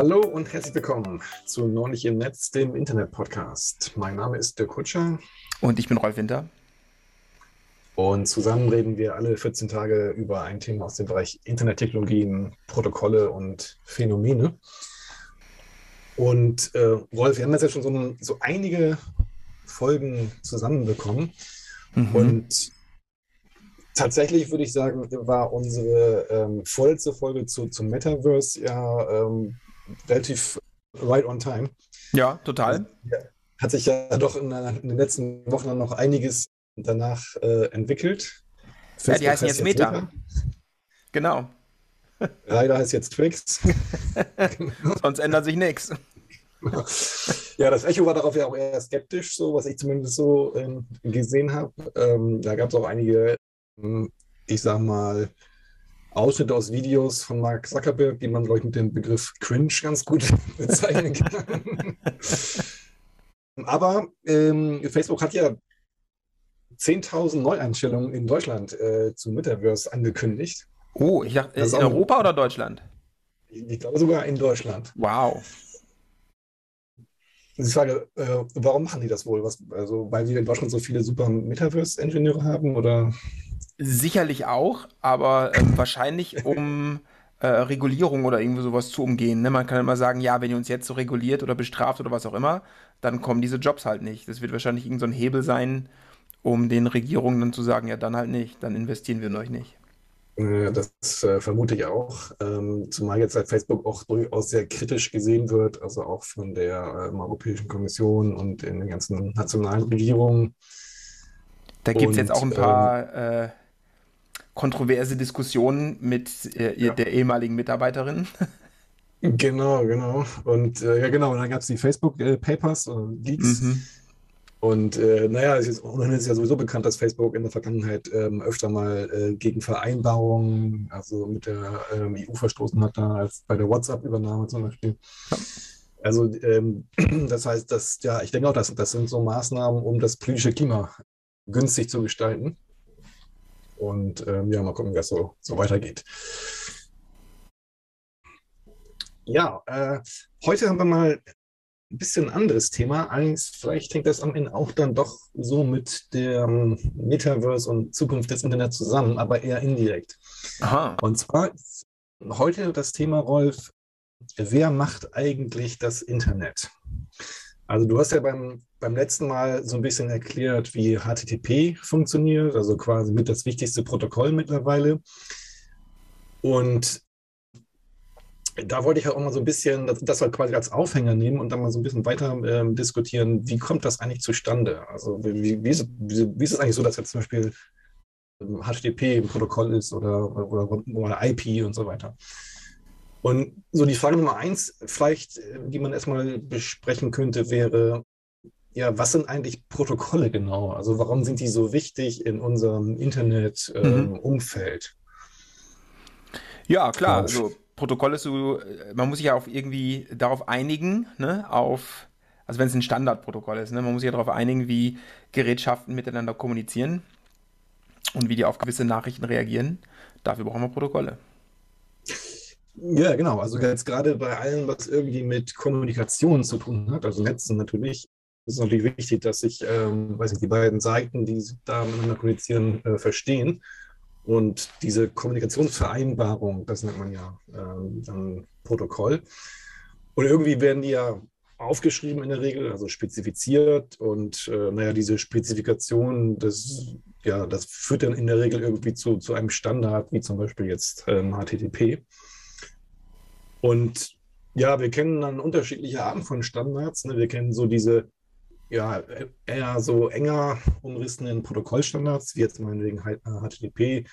Hallo und herzlich willkommen zu Neulich im Netz, dem Internet-Podcast. Mein Name ist Dirk Kutscher. Und ich bin Rolf Winter. Und zusammen reden wir alle 14 Tage über ein Thema aus dem Bereich Internettechnologien, Protokolle und Phänomene. Und äh, Rolf, wir haben jetzt ja schon so, so einige Folgen zusammenbekommen. Mhm. Und tatsächlich würde ich sagen, war unsere ähm, vorletzte Folge zu, zum Metaverse ja ähm, relativ right on time. Ja, total. Ja, hat sich ja doch in, in, den letzten Wochen noch einiges danach äh, entwickelt. Facebook ja, die heißen jetzt Meta. Meta. Genau. Leider heißt jetzt Twix. Sonst ändert sich nichts. Ja, das Echo war darauf ja auch eher skeptisch, so was ich zumindest so ähm, gesehen habe. Ähm, da gab es auch einige, ähm, ich sag mal, Ausschnitte aus Videos von Mark Zuckerberg, die man, glaube ich, mit dem Begriff cringe ganz gut bezeichnen kann. Aber ähm, Facebook hat ja 10.000 Neueinstellungen in Deutschland äh, zum Metaverse angekündigt. Oh, ich dachte, in Europa oder Deutschland? Ich, ich glaube sogar in Deutschland. Wow. Die Frage, äh, warum machen die das wohl? Was, also, weil wir in Deutschland so viele super Metaverse-Ingenieure haben oder? Sicherlich auch, aber äh, wahrscheinlich um äh, Regulierung oder irgendwie sowas zu umgehen. Ne? Man kann immer sagen, ja, wenn ihr uns jetzt so reguliert oder bestraft oder was auch immer, dann kommen diese Jobs halt nicht. Das wird wahrscheinlich irgendein so Hebel sein, um den Regierungen dann zu sagen, ja, dann halt nicht, dann investieren wir in euch nicht. Das äh, vermute ich auch, ähm, zumal jetzt seit Facebook auch durchaus sehr kritisch gesehen wird, also auch von der ähm, Europäischen Kommission und in den ganzen nationalen Regierungen. Da gibt es jetzt auch ein paar ähm, äh, kontroverse Diskussionen mit äh, ja. der ehemaligen Mitarbeiterin. Genau, genau. Und äh, ja, genau, und dann gab es die Facebook-Papers äh, und Leaks. Mhm. Und äh, naja, es ist, ist, ja sowieso bekannt, dass Facebook in der Vergangenheit ähm, öfter mal äh, gegen Vereinbarungen, also mit der ähm, EU verstoßen hat, da als bei der WhatsApp-Übernahme zum Beispiel. Ja. Also ähm, das heißt, dass, ja, ich denke auch, dass, das sind so Maßnahmen, um das politische Klima günstig zu gestalten. Und ähm, ja, mal gucken, wie das so, so weitergeht. Ja, äh, heute haben wir mal ein bisschen anderes Thema. Allerdings, vielleicht hängt das am Ende auch dann doch so mit dem Metaverse und Zukunft des Internets zusammen, aber eher indirekt. Aha. Und zwar heute das Thema, Rolf, wer macht eigentlich das Internet? Also du hast ja beim, beim letzten Mal so ein bisschen erklärt, wie HTTP funktioniert, also quasi mit das wichtigste Protokoll mittlerweile. Und da wollte ich auch mal so ein bisschen, das, das halt quasi als Aufhänger nehmen und dann mal so ein bisschen weiter ähm, diskutieren, wie kommt das eigentlich zustande? Also wie, wie, ist, wie, wie, ist es eigentlich so, dass jetzt zum Beispiel HTTP ähm, ein Protokoll ist oder, oder, oder IP und so weiter? Und so die Frage Nummer eins, vielleicht, äh, die man erstmal besprechen könnte, wäre, ja, was sind eigentlich Protokolle genau? Also warum sind die so wichtig in unserem Internetumfeld? Ähm, mhm. Ja, klar. Also Protokoll ist so, äh, man muss sich ja auf irgendwie darauf einigen, ne, auf, also wenn es ein Standardprotokoll ist, ne, man muss sich ja darauf einigen, wie Gerätschaften miteinander kommunizieren und wie die auf gewisse Nachrichten reagieren. Dafür brauchen wir Protokolle. Ja, genau. Also jetzt gerade bei allem, was irgendwie mit Kommunikation zu tun hat, also Netzen natürlich, ist es natürlich wichtig, dass sich, ähm, weiß nicht, die beiden Seiten, die da miteinander kommunizieren, äh, verstehen. Und diese Kommunikationsvereinbarung, das nennt man ja ähm, dann Protokoll. Und irgendwie werden die ja aufgeschrieben in der Regel, also spezifiziert. Und äh, naja, diese Spezifikation, das, ja, das führt dann in der Regel irgendwie zu, zu einem Standard, wie zum Beispiel jetzt ähm, HTTP. Und ja, wir kennen dann unterschiedliche Arten von Standards. Ne? Wir kennen so diese ja, eher so enger umrissenen Protokollstandards, wie jetzt meinetwegen HTTP.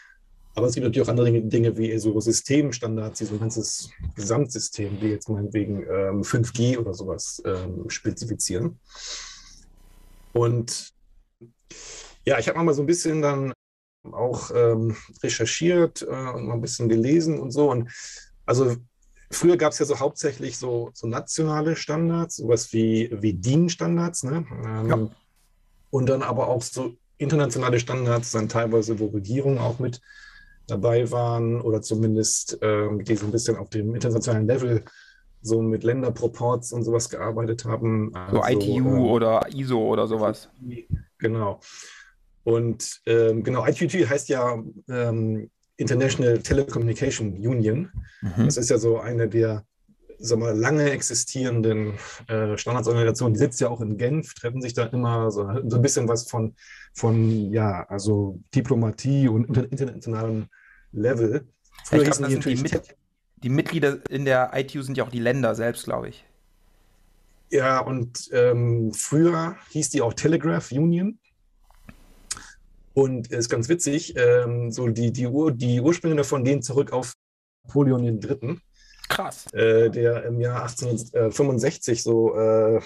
Aber es gibt natürlich auch andere Dinge wie so Systemstandards, die so ein ganzes Gesamtsystem, wie jetzt meinetwegen ähm, 5G oder sowas ähm, spezifizieren. Und ja, ich habe mal so ein bisschen dann auch ähm, recherchiert äh, und mal ein bisschen gelesen und so. Und also Früher gab es ja so hauptsächlich so, so nationale Standards, sowas wie, wie DIN-Standards, ne? Ähm, ja. Und dann aber auch so internationale Standards, dann teilweise, wo Regierungen auch mit dabei waren oder zumindest ähm, die so ein bisschen auf dem internationalen Level so mit Länderproports und sowas gearbeitet haben. Also, so ITU ähm, oder ISO oder sowas. Genau. Und ähm, genau, ITU heißt ja ähm, International Telecommunication Union. Mhm. Das ist ja so eine der sag mal, lange existierenden äh, Standardsorganisationen. Die sitzt ja auch in Genf, treffen sich da immer so, so ein bisschen was von, von ja, also Diplomatie und internationalem Level. Früher ich glaub, die, die, Mit die Mitglieder in der ITU sind ja auch die Länder selbst, glaube ich. Ja, und ähm, früher hieß die auch Telegraph Union. Und ist ganz witzig, ähm, so die, die, Ur, die Ursprünge davon gehen zurück auf Napoleon III. Krass. Äh, der im Jahr 1865 so äh,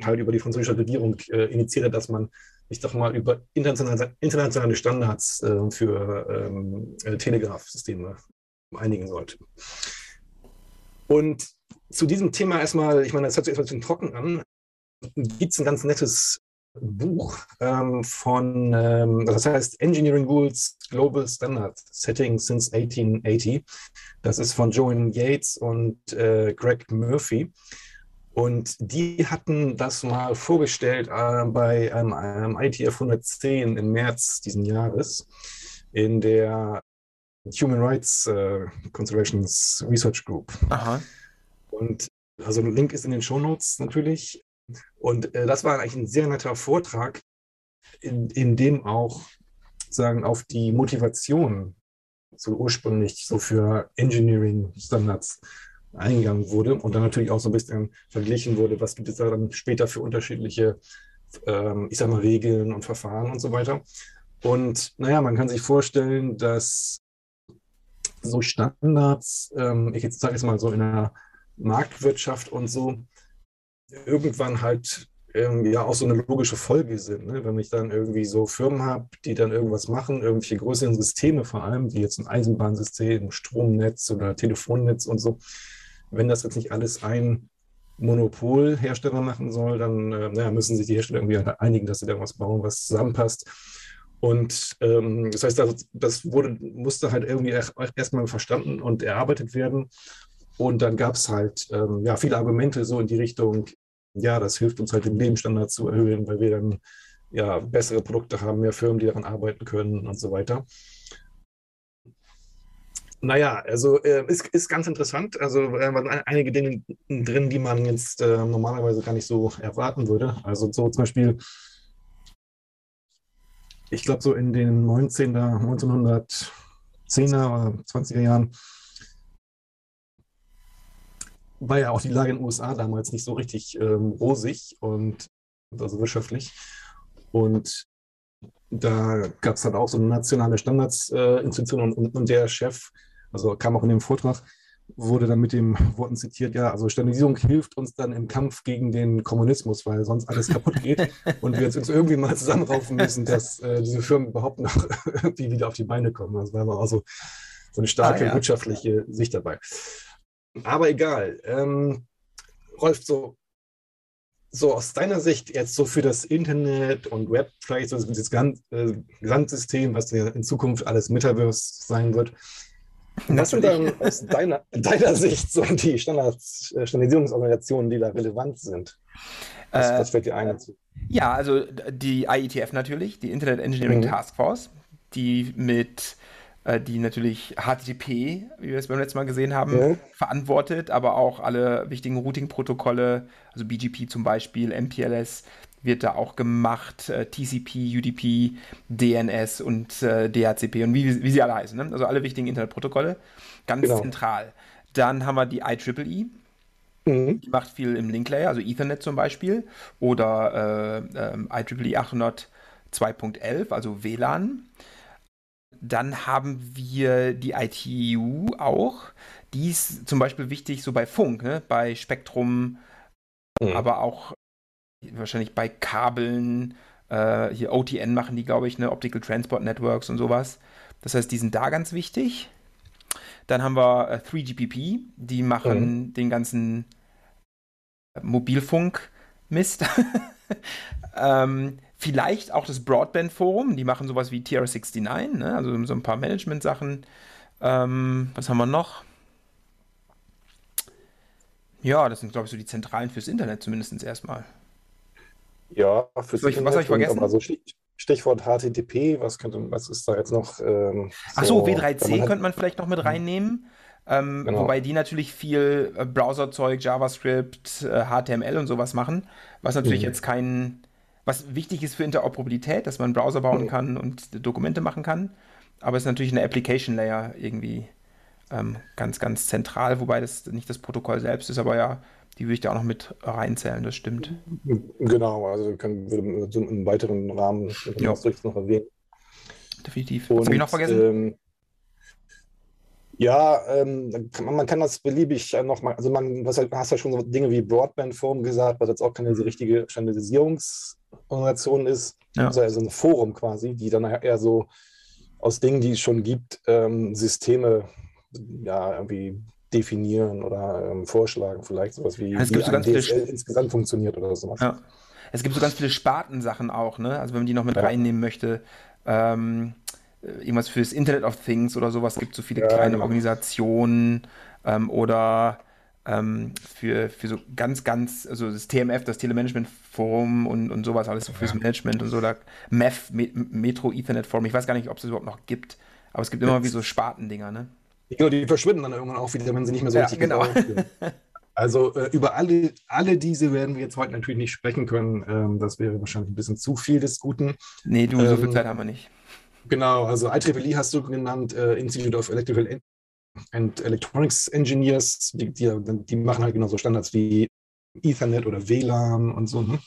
halt über die französische Regierung äh, initiiert hat, dass man sich doch mal über internationale, internationale Standards äh, für ähm, äh, Telegrafsysteme einigen sollte. Und zu diesem Thema erstmal, ich meine, das hört sich erstmal ein bisschen trocken an, gibt es ein ganz nettes Buch ähm, von, ähm, das heißt Engineering Rules Global Standard Setting since 1880. Das ist von Joan Yates und äh, Greg Murphy. Und die hatten das mal vorgestellt äh, bei einem, einem ITF 110 im März diesen Jahres in der Human Rights äh, Conservations Research Group. Aha. Und also ein Link ist in den Show Notes natürlich. Und äh, das war eigentlich ein sehr netter Vortrag, in, in dem auch sagen auf die Motivation so ursprünglich so für Engineering Standards eingegangen wurde und dann natürlich auch so ein bisschen verglichen wurde, was gibt es da dann später für unterschiedliche, ähm, ich sag mal, Regeln und Verfahren und so weiter. Und naja, man kann sich vorstellen, dass so Standards, ähm, ich jetzt sage jetzt mal so in der Marktwirtschaft und so, irgendwann halt ähm, ja auch so eine logische Folge sind. Ne? Wenn ich dann irgendwie so Firmen habe, die dann irgendwas machen, irgendwelche größeren Systeme vor allem, wie jetzt ein Eisenbahnsystem, Stromnetz oder Telefonnetz und so, wenn das jetzt nicht alles ein Monopolhersteller machen soll, dann äh, naja, müssen sich die Hersteller irgendwie einigen, dass sie da irgendwas bauen, was zusammenpasst. Und ähm, das heißt, das, das wurde, musste halt irgendwie erstmal verstanden und erarbeitet werden. Und dann gab es halt ähm, ja, viele Argumente so in die Richtung, ja, das hilft uns halt den Lebensstandard zu erhöhen, weil wir dann ja bessere Produkte haben, mehr Firmen, die daran arbeiten können und so weiter. Naja, also äh, ist, ist ganz interessant. Also äh, einige Dinge drin, die man jetzt äh, normalerweise gar nicht so erwarten würde. Also so zum Beispiel, ich glaube so in den 19er, 1910er, 20er Jahren war ja auch die Lage in den USA damals nicht so richtig ähm, rosig und also wirtschaftlich. Und da gab es dann auch so eine nationale Standardsinstitution äh, und, und, und, der Chef, also kam auch in dem Vortrag, wurde dann mit den Worten zitiert, ja, also Standardisierung hilft uns dann im Kampf gegen den Kommunismus, weil sonst alles kaputt geht und wir uns irgendwie mal zusammenraufen müssen, dass äh, diese Firmen überhaupt noch irgendwie wieder auf die Beine kommen. Also da war auch so, so eine starke ah, ja. wirtschaftliche Sicht dabei. Aber egal. Ähm, Rolf, so, so aus deiner Sicht jetzt so für das Internet und Web, vielleicht so das äh, Gesamtsystem, was ja in Zukunft alles Metaverse sein wird. Was sind dann aus deiner, deiner Sicht so die Standards, äh, Standardisierungsorganisationen, die da relevant sind? Was, äh, was fällt dir ein dazu? Ja, also die IETF natürlich, die Internet Engineering mhm. Task Force, die mit die natürlich HTTP, wie wir es beim letzten Mal gesehen haben, ja. verantwortet, aber auch alle wichtigen Routing-Protokolle, also BGP zum Beispiel, MPLS wird da auch gemacht, äh, TCP, UDP, DNS und äh, DHCP und wie, wie sie alle heißen. Ne? Also alle wichtigen Internetprotokolle, ganz genau. zentral. Dann haben wir die IEEE, Mhm. Die macht viel im Link-Layer, also Ethernet zum Beispiel, oder äh, ähm, IEEE 800 2.11, also WLAN. Dann haben wir die ITU auch. Die ist zum Beispiel wichtig so bei Funk, ne? bei Spektrum, mhm. aber auch wahrscheinlich bei Kabeln. Äh, hier OTN machen die, glaube ich, ne? Optical Transport Networks und sowas. Das heißt, die sind da ganz wichtig. Dann haben wir äh, 3GPP, die machen mhm. den ganzen Mobilfunk-Mist. ähm, Vielleicht auch das Broadband Forum, die machen sowas wie TR69, ne? also so ein paar Management-Sachen. Ähm, was haben wir noch? Ja, das sind, glaube ich, so die Zentralen fürs Internet zumindest erstmal. Ja, fürs Internet. Was habe ich vergessen? Aber so Stichwort HTTP, was, könnte, was ist da jetzt noch? Ähm, Ach so, W3C könnte man vielleicht noch mit reinnehmen. Ähm, genau. Wobei die natürlich viel äh, Browserzeug, JavaScript, äh, HTML und sowas machen, was natürlich mhm. jetzt kein, was wichtig ist für Interoperabilität, dass man einen Browser bauen mhm. kann und Dokumente machen kann. Aber es ist natürlich eine Application Layer irgendwie ähm, ganz, ganz zentral, wobei das nicht das Protokoll selbst ist, aber ja, die würde ich da auch noch mit reinzählen, das stimmt. Genau, also können wir so einen weiteren Rahmen noch erwähnen. Definitiv. Was habe ich noch vergessen? Ähm, ja, ähm, man, kann das beliebig nochmal, also man was halt, hast ja schon so Dinge wie Broadband Forum gesagt, was jetzt auch keine so richtige Standardisierungsorganisation ist, ja. also ein Forum quasi, die dann eher so aus Dingen, die es schon gibt, ähm, Systeme ja irgendwie definieren oder ähm, vorschlagen, vielleicht sowas wie, es gibt wie so DSL insgesamt funktioniert oder sowas. Ja. Es gibt so ganz viele Spartensachen auch, ne? Also wenn man die noch mit ja. reinnehmen möchte. Ähm, äh, irgendwas fürs Internet of Things oder sowas. Es gibt so viele ja, kleine genau. Organisationen ähm, oder ähm, für, für so ganz, ganz, also das TMF, das Telemanagement Forum und, und sowas, alles fürs ja. Management und so, da MEF, Metro Ethernet Forum, ich weiß gar nicht, ob es das überhaupt noch gibt, aber es gibt immer wie so Spartendinger, ne? Genau, die verschwinden dann irgendwann auch wieder, wenn sie nicht mehr so ja, richtig genau. Also äh, über alle, alle diese werden wir jetzt heute natürlich nicht sprechen können. Ähm, das wäre wahrscheinlich ein bisschen zu viel des Guten. Nee, du, so viel ähm, Zeit haben wir nicht. Genau, also IEEE hast du genannt, äh, Institute of Electrical and Electronics Engineers, die, die, die, machen halt genauso Standards wie Ethernet oder WLAN und so. Ne?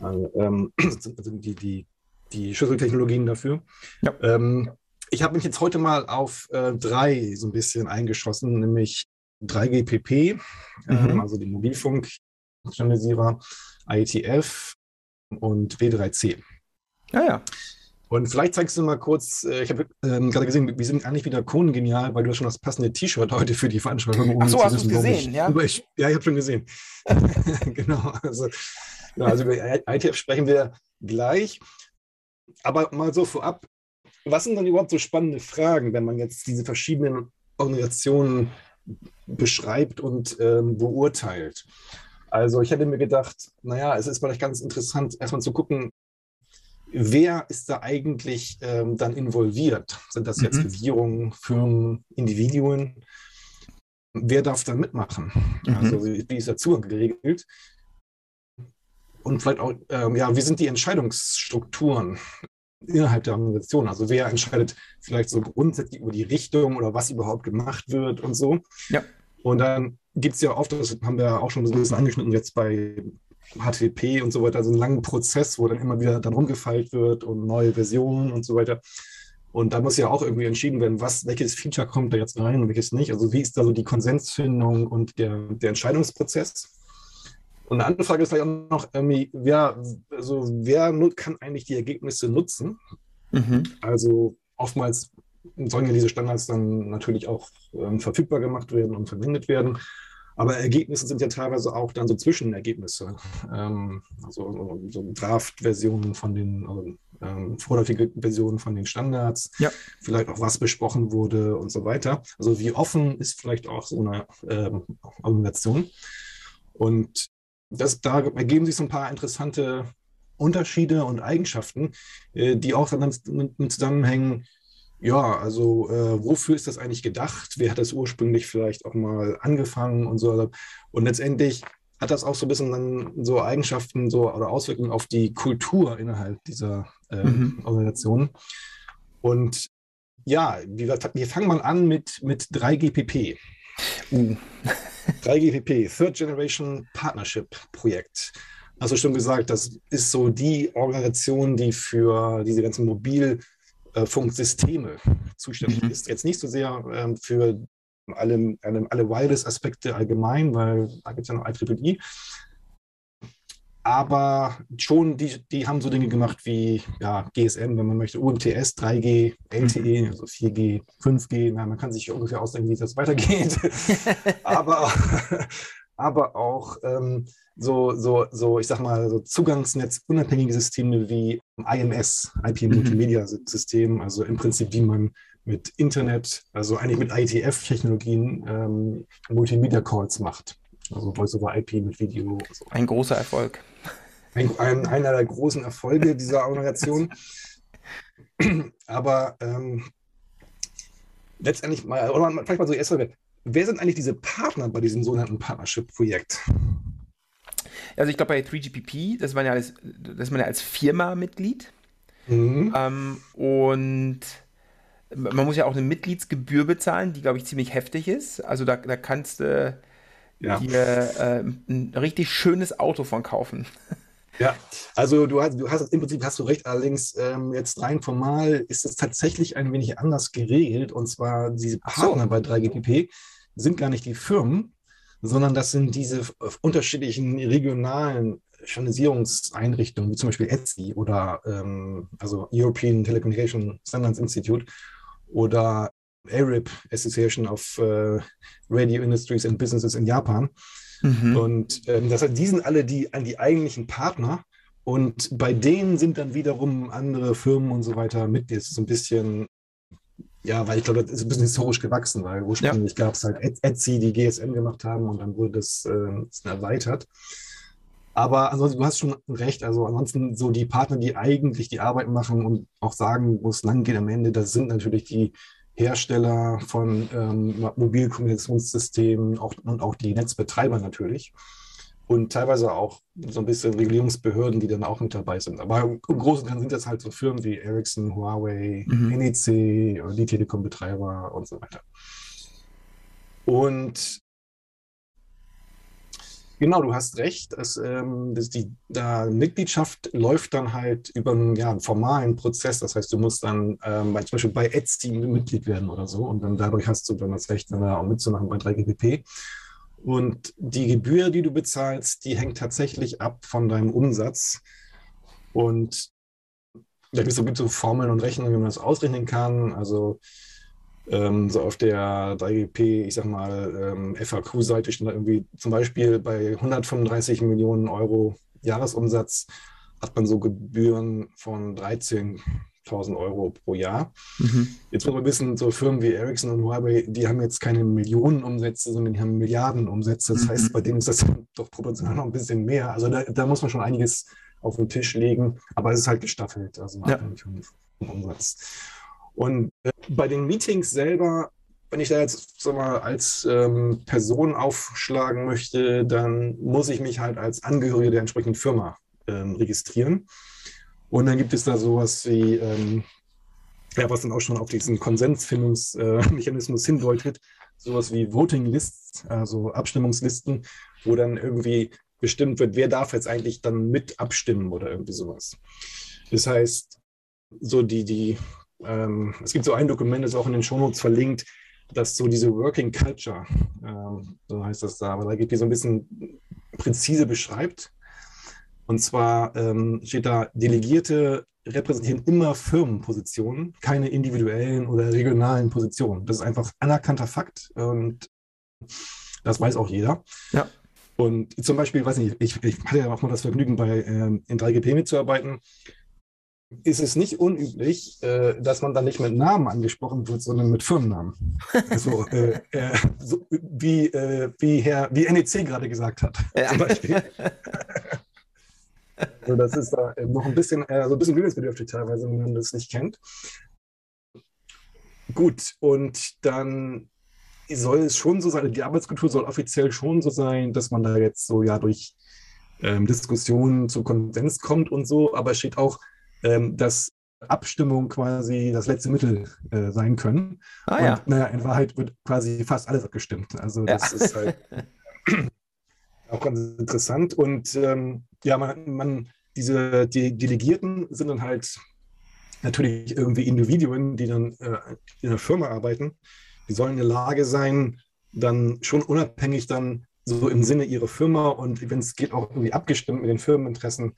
Also, ähm, also die, die, die Schlüsseltechnologien dafür. Ja. Ähm, ich habe mich jetzt heute mal auf äh, drei so ein bisschen eingeschossen, nämlich 3GPP, mhm. ähm, also die Mobilfunk-Standardisierer, IETF und W3C. Ja, ja. Und vielleicht zeigst du mal kurz, äh, ich habe ähm, gerade gesehen, wir sind eigentlich wieder kongenial, weil du hast schon das passende T-Shirt heute für die Veranstaltung. Ach so, hast du es gesehen, ich, ja? Ich, ja, ich habe schon gesehen. genau, also, ja, also über ITF sprechen wir gleich. Aber mal so vorab, was sind dann überhaupt so spannende Fragen, wenn man jetzt diese verschiedenen Organisationen beschreibt und ähm, beurteilt? Also ich hätte mir gedacht, naja, es ist vielleicht ganz interessant, erstmal zu gucken, wer ist da eigentlich ähm, dann involviert? Sind das jetzt mhm. Regierungen, Firmen, Individuen? Wer darf da mitmachen? Mhm. Also wie, wie, ist der Zugang geregelt? Und vielleicht auch, ähm, ja, wie sind die Entscheidungsstrukturen innerhalb der Organisation? Also wer entscheidet vielleicht so grundsätzlich über die Richtung oder was überhaupt gemacht wird und so? Ja. Und dann gibt es ja oft, das haben wir auch schon so ein bisschen angeschnitten jetzt bei HTTP und so weiter, also einen langen Prozess, wo dann immer wieder dann rumgefeilt wird und neue Versionen und so weiter. Und da muss ja auch irgendwie entschieden werden, was, welches Feature kommt da jetzt rein und welches nicht. Also wie ist da so die Konsensfindung und der, der Entscheidungsprozess? Und eine andere Frage ist vielleicht auch noch, irgendwie, wer, also wer kann eigentlich die Ergebnisse nutzen? Mhm. Also oftmals sollen ja diese Standards dann natürlich auch ähm, verfügbar gemacht werden und verwendet werden. Aber Ergebnisse sind ja teilweise auch dann so Zwischenergebnisse, ähm, also so Draft-Versionen von den, also, ähm, vorläufige Versionen von den Standards, ja. vielleicht auch was besprochen wurde und so weiter. Also wie offen ist vielleicht auch so eine ähm, Organisation? Und das, da ergeben sich so ein paar interessante Unterschiede und Eigenschaften, äh, die auch dann damit zusammenhängen, ja, also äh, wofür ist das eigentlich gedacht? Wer hat das ursprünglich vielleicht auch mal angefangen und so? Und letztendlich hat das auch so ein bisschen dann so Eigenschaften so, oder Auswirkungen auf die Kultur innerhalb dieser äh, mhm. Organisation. Und ja, wir, wir, fangen mal an mit, mit 3GPP. Uh. 3GPP, Third Generation Partnership Projekt. Hast du schon gesagt, das ist so die Organisation, die für diese ganzen Mobil- Funksysteme zuständig mhm. ist. Jetzt nicht so sehr ähm, für alle, alle, alle Wireless-Aspekte allgemein, weil da gibt es ja noch IEEE. Aber schon, die, die haben so Dinge gemacht wie ja, GSM, wenn man möchte, UMTS, 3G, LTE, mhm. also 4G, 5G. Na, man kann sich ungefähr ausdenken, wie das weitergeht. aber, aber auch ähm, so, so, so, ich sag mal, so Zugangsnetz-unabhängige Systeme wie IMS, IP mhm. Multimedia System, also im Prinzip, wie man mit Internet, also eigentlich mit ITF-Technologien ähm, Multimedia Calls macht. Also Voice-over-IP mit Video. So. Ein großer Erfolg. Ein, ein, einer der großen Erfolge dieser Organisation. Aber ähm, letztendlich mal, oder vielleicht mal so erst mal, wer sind eigentlich diese Partner bei diesem sogenannten Partnership-Projekt? Also ich glaube bei 3GPP, das ist man ja als, das ist man ja als Firma Mitglied. Mhm. Ähm, und man muss ja auch eine Mitgliedsgebühr bezahlen, die, glaube ich, ziemlich heftig ist. Also da, da kannst du ja. hier äh, ein richtig schönes Auto von kaufen. Ja, also du hast, du hast im Prinzip hast du recht, allerdings ähm, jetzt rein formal ist es tatsächlich ein wenig anders geregelt. Und zwar diese Partner so. bei 3GPP sind gar nicht die Firmen, sondern das sind diese unterschiedlichen regionalen Standardisierungseinrichtungen, wie zum Beispiel ETSI oder ähm, also European Telecommunication Standards Institute oder ARIP, Association of uh, Radio Industries and Businesses in Japan. Mhm. Und ähm, das, die sind alle die, die eigentlichen Partner. Und bei denen sind dann wiederum andere Firmen und so weiter mit. Das ist so ein bisschen, ja, weil ich glaube, das ist ein bisschen historisch gewachsen, weil ursprünglich ja. gab es halt Etsy, die GSM gemacht haben und dann wurde das äh, erweitert. Aber ansonsten, du hast schon recht. Also ansonsten so die Partner, die eigentlich die Arbeit machen und auch sagen, wo es lang geht am Ende, das sind natürlich die Hersteller von ähm, Mobilkommunikationssystemen auch, und auch die Netzbetreiber natürlich. Und teilweise auch so ein bisschen Regulierungsbehörden, die dann auch mit dabei sind. Aber im Großen und Ganzen sind das halt so Firmen wie Ericsson, Huawei, mhm. NEC, die Telekom-Betreiber und so weiter. Und Genau, du hast recht. Dass, ähm, dass die da Mitgliedschaft läuft dann halt über einen, ja, einen formalen Prozess. Das heißt, du musst dann ähm, bei, zum Beispiel bei Etsy Mitglied werden oder so. Und dann dadurch hast du dann das Recht, dann auch mitzumachen bei 3GPP. Und die Gebühr, die du bezahlst, die hängt tatsächlich ab von deinem Umsatz. Und da gibt es so Formeln und Rechnungen, wie man das ausrechnen kann. Also ähm, so auf der 3GP, ich sag mal, ähm, FAQ-Seite steht da irgendwie zum Beispiel bei 135 Millionen Euro Jahresumsatz hat man so Gebühren von 13.000 Euro pro Jahr. Mhm. Jetzt muss man wissen, so Firmen wie Ericsson und Huawei, die haben jetzt keine Millionenumsätze, sondern die haben Milliardenumsätze. Das mhm. heißt, bei denen ist das doch proportional noch ein bisschen mehr. Also da, da, muss man schon einiges auf den Tisch legen, aber es ist halt gestaffelt, also ja. abhängig vom Umsatz. Und äh, bei den Meetings selber, wenn ich da jetzt sag mal, als ähm, Person aufschlagen möchte, dann muss ich mich halt als Angehörige der entsprechenden Firma ähm, registrieren. Und dann gibt es da sowas wie, ähm, ja, was dann auch schon auf diesen Konsensfindungsmechanismus hindeutet, sowas wie Voting Lists, also Abstimmungslisten, wo dann irgendwie bestimmt wird, wer darf jetzt eigentlich dann mit abstimmen oder irgendwie sowas. Das heißt, so die, die ähm, es gibt so ein Dokument, das ist auch in den Shownotes verlinkt, das so diese Working Culture, ähm, so heißt das da, aber da gibt es so ein bisschen präzise beschreibt. Und zwar ähm, steht da, Delegierte repräsentieren immer Firmenpositionen, keine individuellen oder regionalen Positionen. Das ist einfach anerkannter Fakt und das weiß auch jeder. Ja. Und zum Beispiel, weiß nicht, ich, ich hatte ja auch mal das Vergnügen, bei ähm, in 3GP mitzuarbeiten ist es nicht unüblich, äh, dass man dann nicht mit Namen angesprochen wird, sondern mit Firmennamen. Also, äh, äh, so, wie, äh, wie, Herr, wie NEC gerade gesagt hat, ja. zum Beispiel. also das ist da noch ein bisschen, äh, so ein bisschen gewöhnungsbedürftig teilweise, wenn man das nicht kennt. Gut, und dann soll es schon so sein, die Arbeitskultur soll offiziell schon so sein, dass man da jetzt so ja durch ähm, Diskussionen zu Konsens kommt und so, aber es steht auch, ähm, dass Abstimmung quasi das letzte Mittel äh, sein können. Ah, und ja. naja, in Wahrheit wird quasi fast alles abgestimmt. Also das ja. ist halt auch ganz interessant. Und ähm, ja, man, man, diese die Delegierten sind dann halt natürlich irgendwie Individuen, die dann äh, in einer Firma arbeiten. Die sollen in der Lage sein, dann schon unabhängig dann so im Sinne ihrer Firma und wenn es geht auch irgendwie abgestimmt mit den Firmeninteressen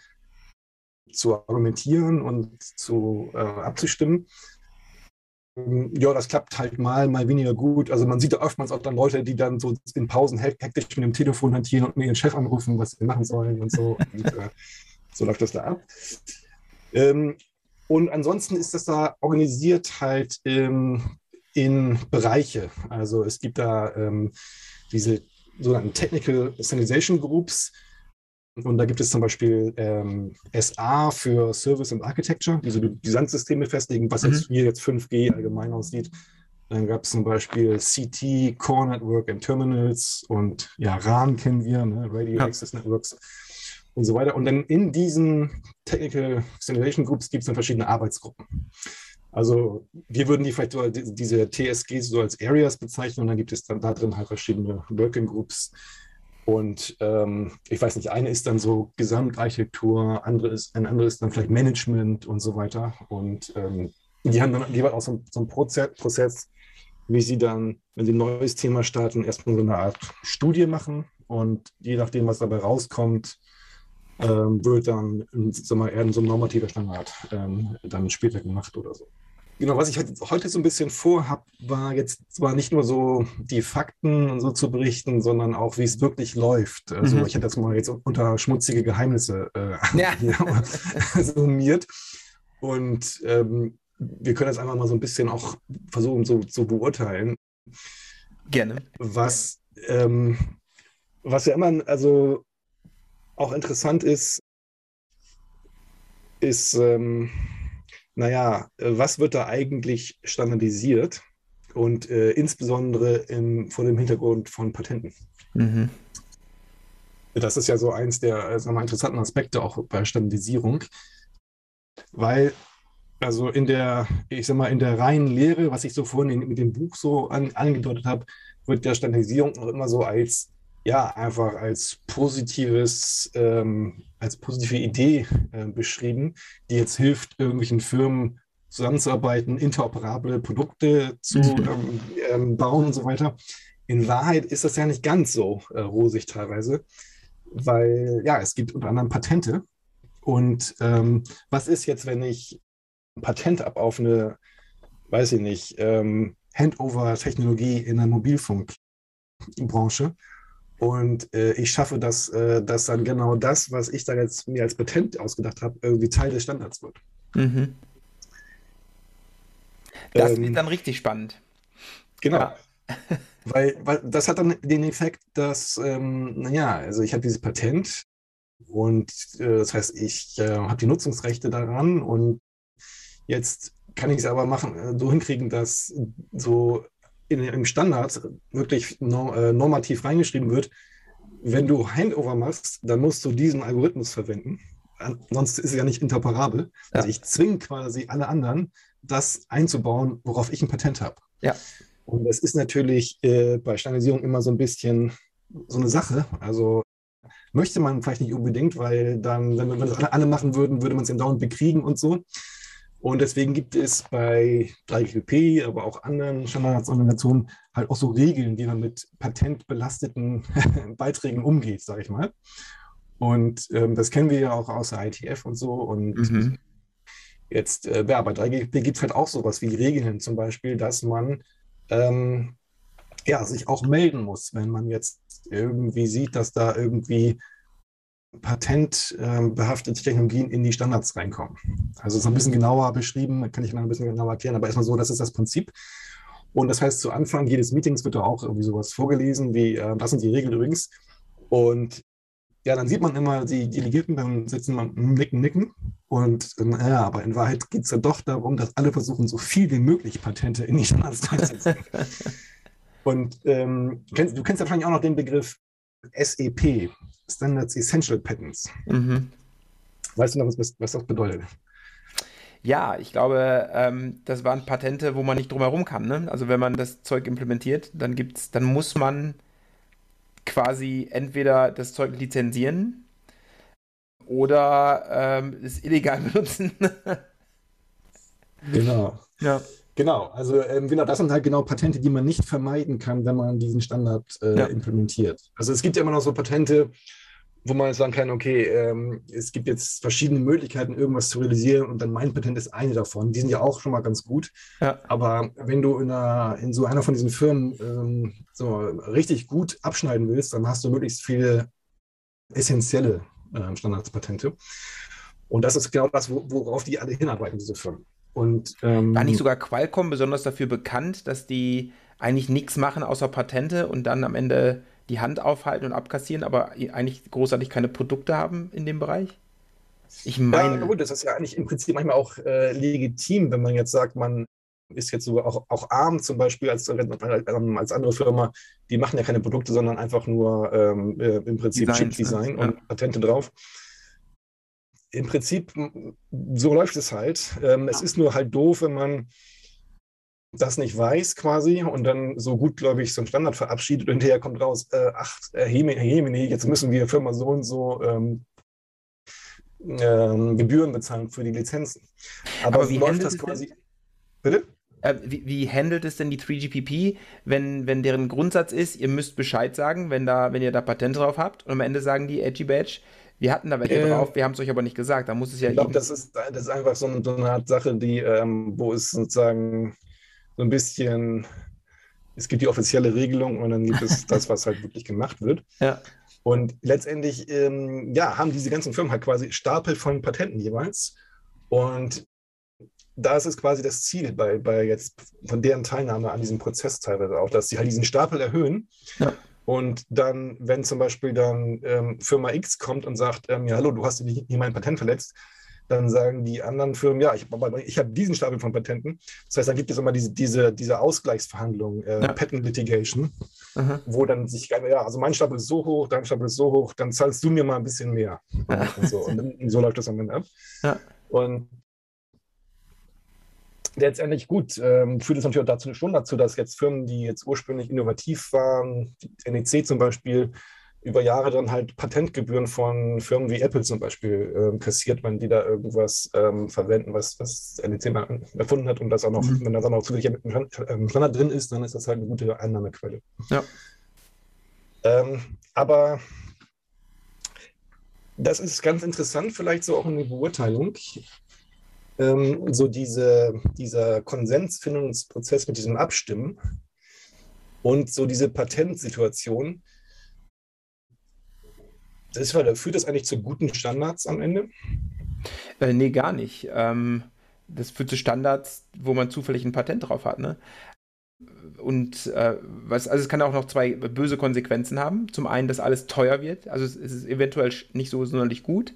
zu argumentieren und zu äh, abzustimmen. Ähm, ja, das klappt halt mal, mal weniger gut. Also man sieht ja oftmals auch dann Leute, die dann so in Pausen hektisch mit dem Telefon hantieren und mir ihren Chef anrufen, was sie machen sollen und so. und, äh, so läuft das da ab. Ähm, und ansonsten ist das da organisiert halt ähm, in Bereiche. Also es gibt da ähm, diese sogenannten Technical Standardization Groups. Und da gibt es zum Beispiel ähm, SA für Service and Architecture, die so die Gesamtsysteme festlegen, was Mhm. jetzt hier jetzt 5G allgemein aussieht. Dann gab es zum Beispiel CT, Core Network and Terminals und ja, RAN kennen wir, ne? Radio Ja. Access Networks und so weiter. Und dann in diesen Technical Standardization Groups gibt es dann verschiedene Arbeitsgruppen. Also wir würden die vielleicht so, als- diese TSGs so als Areas bezeichnen und dann gibt es dann da drin halt verschiedene Working Groups. Und ähm, ich weiß nicht, eine ist dann so Gesamtarchitektur, andere ist, ein anderes ist dann vielleicht Management und so weiter. Und ähm, die haben dann jeweils auch so, so einen Prozess, Prozess, wie sie dann, wenn sie ein neues Thema starten, erstmal so eine Art Studie machen. Und je nachdem, was dabei rauskommt, ähm, wird dann ähm, sag mal, eher so ein normativer Standard ähm, dann später gemacht oder so. Genau, was ich heute so ein bisschen vorhab, war jetzt zwar nicht nur so die Fakten und so zu berichten, sondern auch, wie es wirklich läuft. Also Mhm. ich hätte das mal jetzt unter schmutzige Geheimnisse äh, Ja. hier summiert. Und ähm, wir können das einfach mal so ein bisschen auch versuchen so zu beurteilen, Gerne. was, ähm, was ja immer, also auch interessant ist, ist, ähm, naja, äh, was wird da eigentlich standardisiert und äh, insbesondere im, vor dem Hintergrund von Patenten. Mhm. Das ist ja so eins der äh, sagen wir interessanten Aspekte auch bei Standardisierung, weil also in der, ich sag mal, in der reinen Lehre, was ich so vorhin in, mit dem Buch so an, angedeutet habe, wird der Standardisierung noch immer so als, ja, einfach als positives, ähm, als positive Idee äh, beschrieben, die jetzt hilft, irgendwelchen Firmen zusammenzuarbeiten, interoperable Produkte zu Mhm. ähm, ähm, bauen und so weiter. In Wahrheit ist das ja nicht ganz so äh, rosig teilweise, weil ja, es gibt unter anderem Patente. Und ähm, was ist jetzt, wenn ich ein Patent ab auf eine, weiß ich nicht, ähm, Handover-Technologie in der Mobilfunkbranche und äh, ich schaffe, dass, äh, dass dann genau das, was ich da jetzt mir als Patent ausgedacht habe, irgendwie Teil des Standards wird. Mhm. Das Ähm, wird dann richtig spannend. Genau. Ja. Weil, weil das hat dann den Effekt, dass, ähm, naja, also ich habe dieses Patent und äh, das heißt, ich äh, habe die Nutzungsrechte daran und jetzt kann ich es aber machen, äh, so hinkriegen, dass so in, im Standard wirklich äh, normativ reingeschrieben wird, wenn du Handover machst, dann musst du diesen Algorithmus verwenden. Ansonsten ist es ja nicht interoperabel. Also Ja. ich zwinge quasi alle anderen, das einzubauen, worauf ich ein Patent habe. Ja. Und das ist natürlich äh, bei Standardisierung immer so ein bisschen so eine Sache. Also möchte man vielleicht nicht unbedingt, weil dann, wenn, wenn das alle, alle machen würden, würde man es im Dauernd bekriegen und so. Und deswegen gibt es bei 3GP, aber auch anderen Standardorganisationen halt auch so Regeln, wie man mit patentbelasteten Beiträgen umgeht, sage ich mal. Und ähm, das kennen wir ja auch aus der ITF und so. Und Mhm. Jetzt, äh, ja, bei 3GP gibt es halt auch sowas wie Regeln, zum Beispiel, dass man ähm, ja, sich auch melden muss, wenn man jetzt irgendwie sieht, dass da irgendwie patentbehaftete Technologien in die Standards reinkommen. Also es ist ein bisschen genauer beschrieben, kann ich mal ein bisschen genauer erklären, aber erstmal so, das ist das Prinzip. Und das heißt, zu Anfang jedes Meetings wird da auch irgendwie sowas vorgelesen, wie, äh, das sind die Regeln übrigens. Und ja, dann sieht man immer die Delegierten dann sitzen, man nicken, nicken. Und ähm, ja, aber in Wahrheit geht es ja doch darum, dass alle versuchen, so viel wie möglich Patente in die Standards reinzusetzen. Und ähm, du, kennst, du kennst ja wahrscheinlich auch noch den Begriff SEP, Standards Essential Patents. Mhm. Weißt du noch, was, was das bedeutet? Ja, ich glaube, ähm, das waren Patente, wo man nicht drum herum kann. Ne? Also wenn man das Zeug implementiert, dann gibt's, dann muss man quasi entweder das Zeug lizenzieren oder ähm, es illegal benutzen. Genau. ja. Genau, also ähm, genau, das sind halt genau Patente, die man nicht vermeiden kann, wenn man diesen Standard äh, Ja. implementiert. Also es gibt ja immer noch so Patente, wo man sagen kann, okay, ähm, es gibt jetzt verschiedene Möglichkeiten, irgendwas zu realisieren und dann mein Patent ist eine davon. Die sind ja auch schon mal ganz gut. Ja. Aber wenn du in, einer, in so einer von diesen Firmen ähm, so richtig gut abschneiden willst, dann hast du möglichst viele essentielle äh, Standardspatente. Und das ist genau das, wo, worauf die alle hinarbeiten, diese Firmen. Und, ähm, War nicht sogar Qualcomm besonders dafür bekannt, dass die eigentlich nichts machen außer Patente und dann am Ende die Hand aufhalten und abkassieren, aber eigentlich großartig keine Produkte haben in dem Bereich? Ich meine. Ja, gut, das ist ja eigentlich im Prinzip manchmal auch äh, legitim, wenn man jetzt sagt, man ist jetzt so auch, auch arm zum Beispiel als, ähm, als andere Firma, die machen ja keine Produkte, sondern einfach nur ähm, äh, im Prinzip Chip-Design und ja. Patente drauf. Im Prinzip, so läuft es halt. Ähm, es ist nur halt doof, wenn man das nicht weiß quasi und dann so gutgläubig so einen Standard verabschiedet und hinterher kommt raus, äh, ach, Herr Hemini, jetzt müssen wir Firma so und so ähm, ähm, Gebühren bezahlen für die Lizenzen. Aber, Aber wie läuft das quasi? Bitte? Äh, wie, wie, handelt es denn die 3GPP, wenn, wenn deren Grundsatz ist, ihr müsst Bescheid sagen, wenn, da, wenn ihr da Patent drauf habt und am Ende sagen die Edgy Badge, wir hatten da welche äh, drauf, wir haben es euch aber nicht gesagt. Da muss es ja. Ich glaube, das ist, das ist einfach so eine, so eine Art Sache, die, ähm, wo es sozusagen so ein bisschen, es gibt die offizielle Regelung und dann gibt es das, was halt wirklich gemacht wird. Ja. Und letztendlich, ähm, ja, haben diese ganzen Firmen halt quasi Stapel von Patenten jeweils. Und da ist es quasi das Ziel bei, bei jetzt von deren Teilnahme an diesem Prozess teilweise auch, dass sie halt diesen Stapel erhöhen. Ja. Und dann, wenn zum Beispiel dann ähm, Firma X kommt und sagt, ähm, ja, hallo, du hast hier mein Patent verletzt, dann sagen die anderen Firmen, ja, ich, ich habe diesen Stapel von Patenten. Das heißt, dann gibt es immer diese, diese, diese Ausgleichsverhandlung, äh, ja. Patent Litigation, mhm. wo dann sich, ja, also mein Stapel ist so hoch, dein Stapel ist so hoch, dann zahlst du mir mal ein bisschen mehr. Ja. Und, so. und so läuft das am Ende ab. Ja. Und letztendlich gut, ähm, führt es natürlich auch dazu, schon dazu, dass jetzt Firmen, die jetzt ursprünglich innovativ waren, NEC zum Beispiel, über Jahre dann halt Patentgebühren von Firmen wie Apple zum Beispiel ähm, kassiert, wenn die da irgendwas ähm, verwenden, was, was NEC mal erfunden hat und das auch noch, mhm. wenn das auch noch zusätzlich im Standard drin ist, dann ist das halt eine gute Einnahmequelle. Ja. Ähm, aber das ist ganz interessant, vielleicht so auch in der Beurteilung. Ähm, so diese, dieser Konsensfindungsprozess mit diesem Abstimmen und so diese Patentsituation, das war, führt das eigentlich zu guten Standards am Ende? Äh, nee, gar nicht. Ähm, das führt zu Standards, wo man zufällig ein Patent drauf hat. Ne? Und äh, was, also es kann auch noch zwei böse Konsequenzen haben. Zum einen, dass alles teuer wird. Also es, es ist eventuell nicht so sonderlich gut.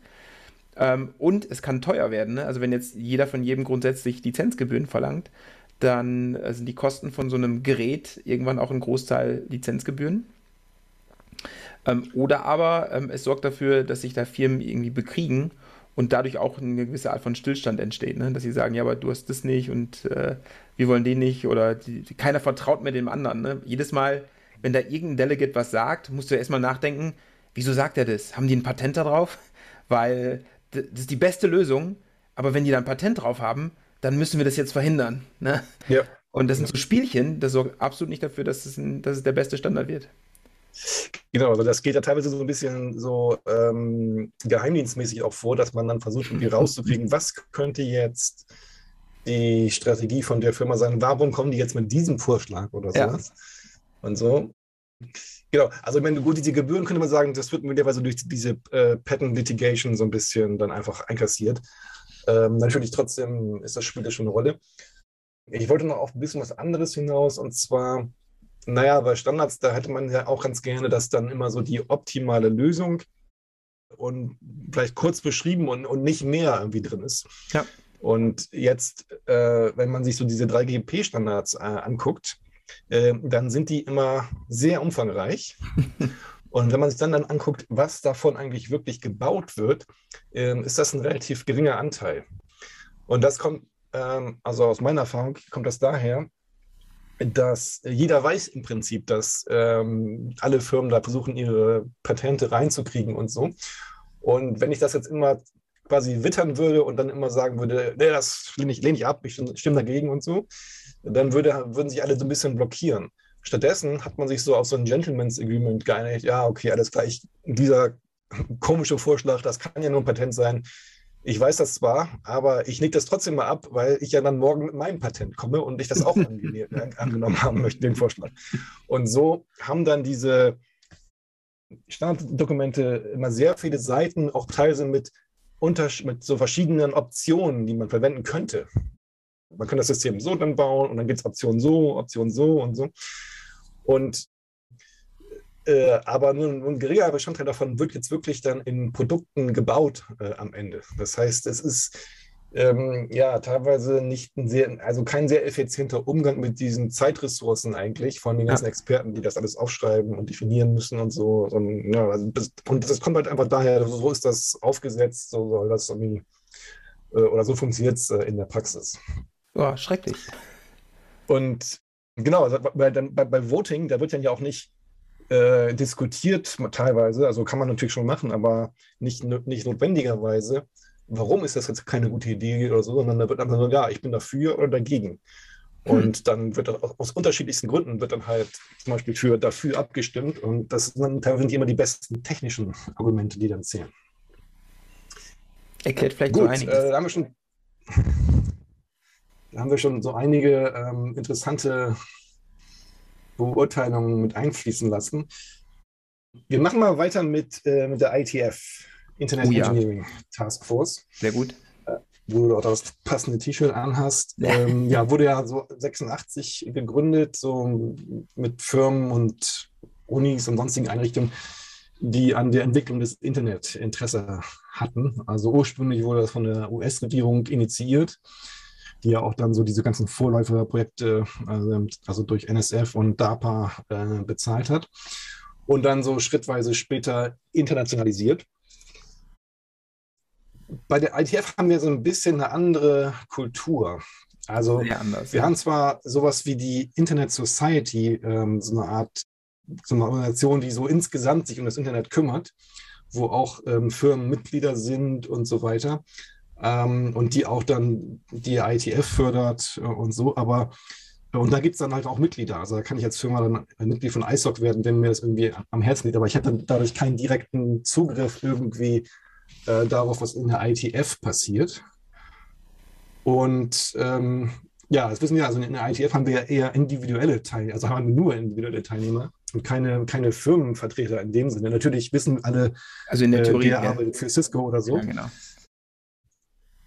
Ähm, und es kann teuer werden. Ne? Also wenn jetzt jeder von jedem grundsätzlich Lizenzgebühren verlangt, dann äh, sind die Kosten von so einem Gerät irgendwann auch ein Großteil Lizenzgebühren. Ähm, oder aber ähm, es sorgt dafür, dass sich da Firmen irgendwie bekriegen und dadurch auch eine gewisse Art von Stillstand entsteht. Ne? Dass sie sagen, ja, aber du hast das nicht und äh, wir wollen den nicht oder die, keiner vertraut mehr dem anderen. Ne? Jedes Mal, wenn da irgendein Delegate was sagt, musst du erstmal nachdenken, wieso sagt er das? Haben die ein Patent darauf? Weil das ist die beste Lösung, aber wenn die da ein Patent drauf haben, dann müssen wir das jetzt verhindern. Ne? Ja. Und das sind so Spielchen, das sorgt absolut nicht dafür, dass es, ein, dass es der beste Standard wird. Genau, also das geht ja teilweise so ein bisschen so ähm, geheimdienstmäßig auch vor, dass man dann versucht, irgendwie rauszukriegen, was könnte jetzt die Strategie von der Firma sein, warum kommen die jetzt mit diesem Vorschlag oder sowas. Ja. Und so. Genau, also ich meine, gut, diese Gebühren könnte man sagen, das wird möglicherweise durch diese äh, Patent Litigation so ein bisschen dann einfach einkassiert. Ähm, natürlich trotzdem ist das spielt schon eine Rolle. Ich wollte noch auf ein bisschen was anderes hinaus und zwar naja, bei Standards, da hätte man ja auch ganz gerne, dass dann immer so die optimale Lösung und vielleicht kurz beschrieben und, und nicht mehr irgendwie drin ist. Ja. Und jetzt, äh, wenn man sich so diese 3GP-Standards äh, anguckt, äh, dann sind die immer sehr umfangreich. Und wenn man sich dann, dann anguckt, was davon eigentlich wirklich gebaut wird, ähm, ist das ein relativ geringer Anteil. Und das kommt, ähm, also aus meiner Erfahrung, kommt das daher, dass jeder weiß im Prinzip, dass ähm, alle Firmen da versuchen, ihre Patente reinzukriegen und so. Und wenn ich das jetzt immer quasi wittern würde und dann immer sagen würde, nee, das lehne ich, lehne ich ab, ich stimme dagegen und so, dann würde, würden sich alle so ein bisschen blockieren. Stattdessen hat man sich so auf so ein Gentleman's Agreement geeinigt, ja, okay, alles klar, ich, dieser komische Vorschlag, das kann ja nur ein Patent sein, ich weiß das zwar, aber ich nick das trotzdem mal ab, weil ich ja dann morgen mit meinem Patent komme und ich das auch angenommen haben möchte, den Vorschlag. Und so haben dann diese Standarddokumente immer sehr viele Seiten, auch teilweise mit, mit so verschiedenen Optionen, die man verwenden könnte. Man kann das System so dann bauen und dann gibt es Option so, Option so und so. Und Äh, aber nur, nur, ein geringer Bestandteil davon wird jetzt wirklich dann in Produkten gebaut äh, am Ende. Das heißt, es ist ähm, ja teilweise nicht ein sehr, also kein sehr effizienter Umgang mit diesen Zeitressourcen eigentlich von den ganzen ja. Experten, die das alles aufschreiben und definieren müssen und so. Und, ja, also das, und das kommt halt einfach daher, so ist das aufgesetzt, so soll das irgendwie, äh, oder so funktioniert es äh, in der Praxis. Ja, schrecklich. Und genau, also bei, bei, bei Voting, da wird dann ja auch nicht äh, diskutiert teilweise, also kann man natürlich schon machen, aber nicht, nicht notwendigerweise, warum ist das jetzt keine gute Idee oder so, sondern da wird einfach so, ja, ich bin dafür oder dagegen. Hm. Und hm. dann wird aus unterschiedlichsten Gründen wird dann halt zum Beispiel für dafür abgestimmt und das sind dann teilweise immer die besten technischen Argumente, die dann zählen. Erklärt vielleicht Gut, so einiges. Äh, da haben wir schon, da haben wir schon so einige ähm, interessante Beurteilungen mit einfließen lassen. Wir machen mal weiter mit, äh, mit der ITF, Internet oh, Engineering ja. Task Force. Sehr gut. Äh, wo du auch das passende T-Shirt anhast. Ähm, ja, wurde ja so 86 gegründet, so mit Firmen und Unis und sonstigen Einrichtungen, die an der Entwicklung des Internet Interesse hatten. Also ursprünglich wurde das von der US-Regierung initiiert die ja auch dann so diese ganzen Vorläuferprojekte, also, also durch NSF und DARPA äh, bezahlt hat und dann so schrittweise später internationalisiert. Bei der ITF haben wir so ein bisschen eine andere Kultur. Also anders, wir ja. haben zwar sowas wie die Internet Society, ähm, so eine Art, so eine Organisation, die so insgesamt sich um das Internet kümmert, wo auch ähm, Firmen Mitglieder sind und so weiter ähm, und die auch dann die ITF fördert äh, und so. Aber äh, und da gibt es dann halt auch Mitglieder. Also da kann ich als Firma dann ein Mitglied von ISOC werden, wenn mir das irgendwie am Herzen liegt. Aber ich hätte dadurch keinen direkten Zugriff irgendwie äh, darauf, was in der ITF passiert. Und ähm, ja, das wissen wir, also in der ITF haben wir ja eher individuelle Teilnehmer, also haben wir nur individuelle Teilnehmer und keine, keine Firmenvertreter in dem Sinne. Natürlich wissen alle, also in der Theorie, äh, der ja. arbeitet für Cisco oder so. Ja, genau.